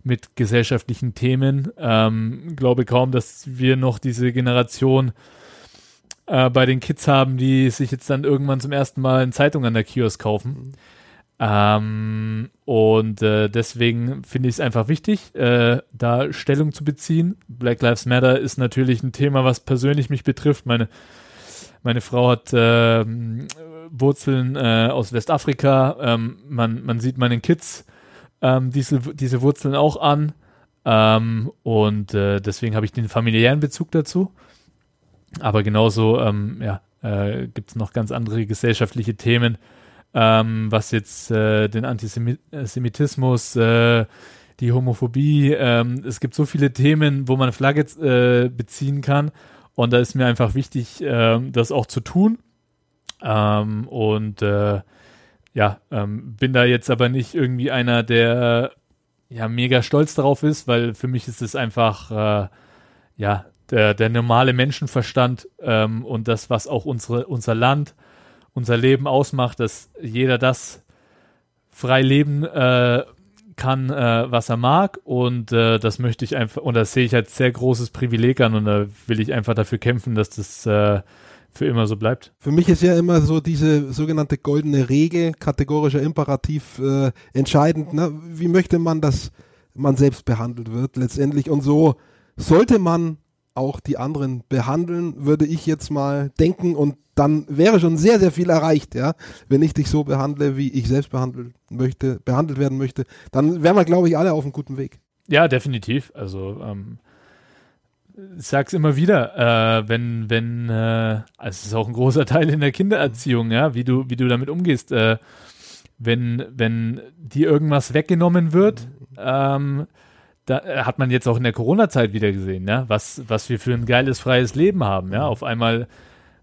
mit gesellschaftlichen Themen. Ähm, glaube kaum, dass wir noch diese Generation äh, bei den Kids haben, die sich jetzt dann irgendwann zum ersten Mal eine Zeitung an der Kiosk kaufen. Mhm. Ähm, und äh, deswegen finde ich es einfach wichtig, äh, da Stellung zu beziehen. Black Lives Matter ist natürlich ein Thema, was persönlich mich betrifft. Meine, meine Frau hat äh, Wurzeln äh, aus Westafrika. Ähm, man, man sieht meinen Kids ähm, diese, diese Wurzeln auch an. Ähm, und äh, deswegen habe ich den familiären Bezug dazu. Aber genauso ähm, ja, äh, gibt es noch ganz andere gesellschaftliche Themen, ähm, was jetzt äh, den Antisemitismus, äh, die Homophobie, ähm, es gibt so viele Themen, wo man Flagge äh, beziehen kann. Und da ist mir einfach wichtig, äh, das auch zu tun. Ähm, und äh, ja, ähm, bin da jetzt aber nicht irgendwie einer, der ja mega stolz darauf ist, weil für mich ist es einfach äh, ja der, der normale Menschenverstand ähm, und das, was auch unsere, unser Land, unser Leben ausmacht, dass jeder das frei leben äh, kann, äh, was er mag. Und äh, das möchte ich einfach, und das sehe ich als sehr großes Privileg an und da will ich einfach dafür kämpfen, dass das äh, für immer so bleibt. Für mich ist ja immer so diese sogenannte goldene Regel, kategorischer Imperativ äh, entscheidend. Ne? Wie möchte man, dass man selbst behandelt wird letztendlich? Und so sollte man auch die anderen behandeln, würde ich jetzt mal denken und dann wäre schon sehr, sehr viel erreicht, ja. Wenn ich dich so behandle, wie ich selbst behandelt möchte, behandelt werden möchte, dann wären wir, glaube ich, alle auf einem guten Weg. Ja, definitiv. Also ähm, ich sag's immer wieder, äh, wenn, wenn, äh, also es ist auch ein großer Teil in der Kindererziehung, ja, wie du, wie du damit umgehst, äh, wenn, wenn dir irgendwas weggenommen wird, ähm, da äh, hat man jetzt auch in der Corona-Zeit wieder gesehen, ja, was, was wir für ein geiles, freies Leben haben, ja. Auf einmal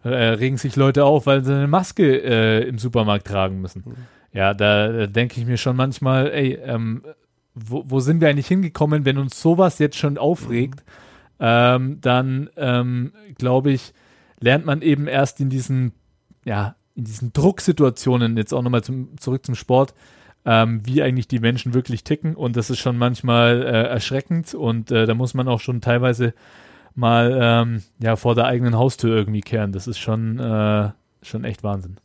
äh, regen sich Leute auf, weil sie eine Maske äh, im Supermarkt tragen müssen. Mhm. Ja, da, da denke ich mir schon manchmal, ey, ähm, wo, wo sind wir eigentlich hingekommen, wenn uns sowas jetzt schon aufregt, mhm. ähm, dann ähm, glaube ich, lernt man eben erst in diesen, ja, in diesen Drucksituationen, jetzt auch nochmal zum, zurück zum Sport, ähm, wie eigentlich die Menschen wirklich ticken. Und das ist schon manchmal äh, erschreckend und äh, da muss man auch schon teilweise mal ähm, ja vor der eigenen Haustür irgendwie kehren. Das ist schon, äh, schon echt Wahnsinn.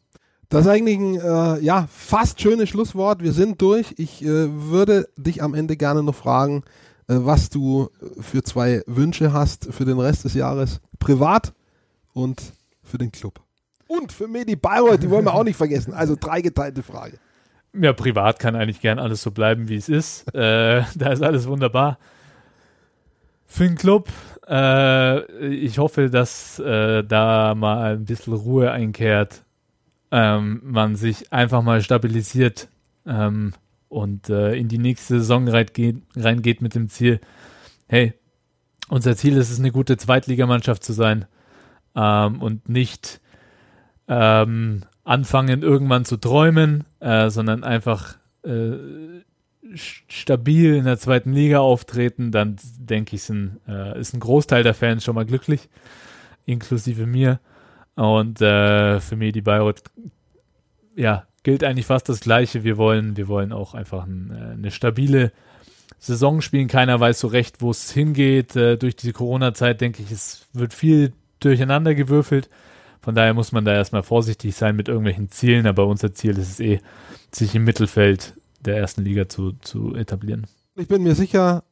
Das ist eigentlich ein äh, ja, fast schönes Schlusswort. Wir sind durch. Ich äh, würde dich am Ende gerne noch fragen, äh, was du für zwei Wünsche hast für den Rest des Jahres. Privat und für den Club. Und für Medi Bayreuth, die wollen wir auch nicht vergessen. Also drei geteilte Frage. Ja, privat kann eigentlich gern alles so bleiben, wie es ist. äh, da ist alles wunderbar. Für den Club, äh, ich hoffe, dass äh, da mal ein bisschen Ruhe einkehrt ähm, man sich einfach mal stabilisiert ähm, und äh, in die nächste Saison reingeht, reingeht mit dem Ziel, hey, unser Ziel ist es, eine gute Zweitligamannschaft zu sein ähm, und nicht ähm, anfangen, irgendwann zu träumen, äh, sondern einfach äh, stabil in der zweiten Liga auftreten, dann denke ich, sind, äh, ist ein Großteil der Fans schon mal glücklich, inklusive mir. Und äh, für mich die Bayreuth, ja, gilt eigentlich fast das Gleiche. Wir wollen, wir wollen auch einfach ein, äh, eine stabile Saison spielen. Keiner weiß so recht, wo es hingeht. Äh, durch diese Corona-Zeit denke ich, es wird viel durcheinander gewürfelt. Von daher muss man da erstmal vorsichtig sein mit irgendwelchen Zielen, aber unser Ziel ist es eh, sich im Mittelfeld der ersten Liga zu, zu etablieren. Ich bin mir sicher,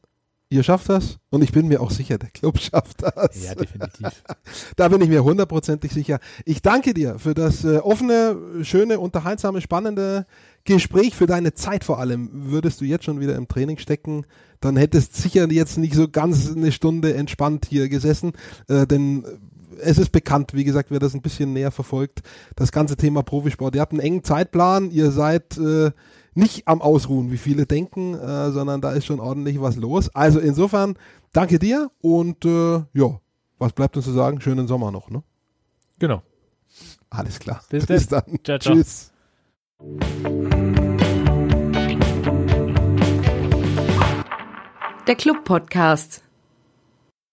Ihr schafft das und ich bin mir auch sicher, der Club schafft das. Ja, definitiv. da bin ich mir hundertprozentig sicher. Ich danke dir für das äh, offene, schöne, unterhaltsame, spannende Gespräch, für deine Zeit vor allem. Würdest du jetzt schon wieder im Training stecken, dann hättest sicher jetzt nicht so ganz eine Stunde entspannt hier gesessen, äh, denn es ist bekannt, wie gesagt, wer das ein bisschen näher verfolgt, das ganze Thema Profisport. Ihr habt einen engen Zeitplan, ihr seid äh, nicht am Ausruhen, wie viele denken, äh, sondern da ist schon ordentlich was los. Also insofern, danke dir und äh, ja, was bleibt uns zu sagen? Schönen Sommer noch, ne? Genau. Alles klar. Bis, Bis dann. Ciao, ciao. Tschüss. Der Club Podcast.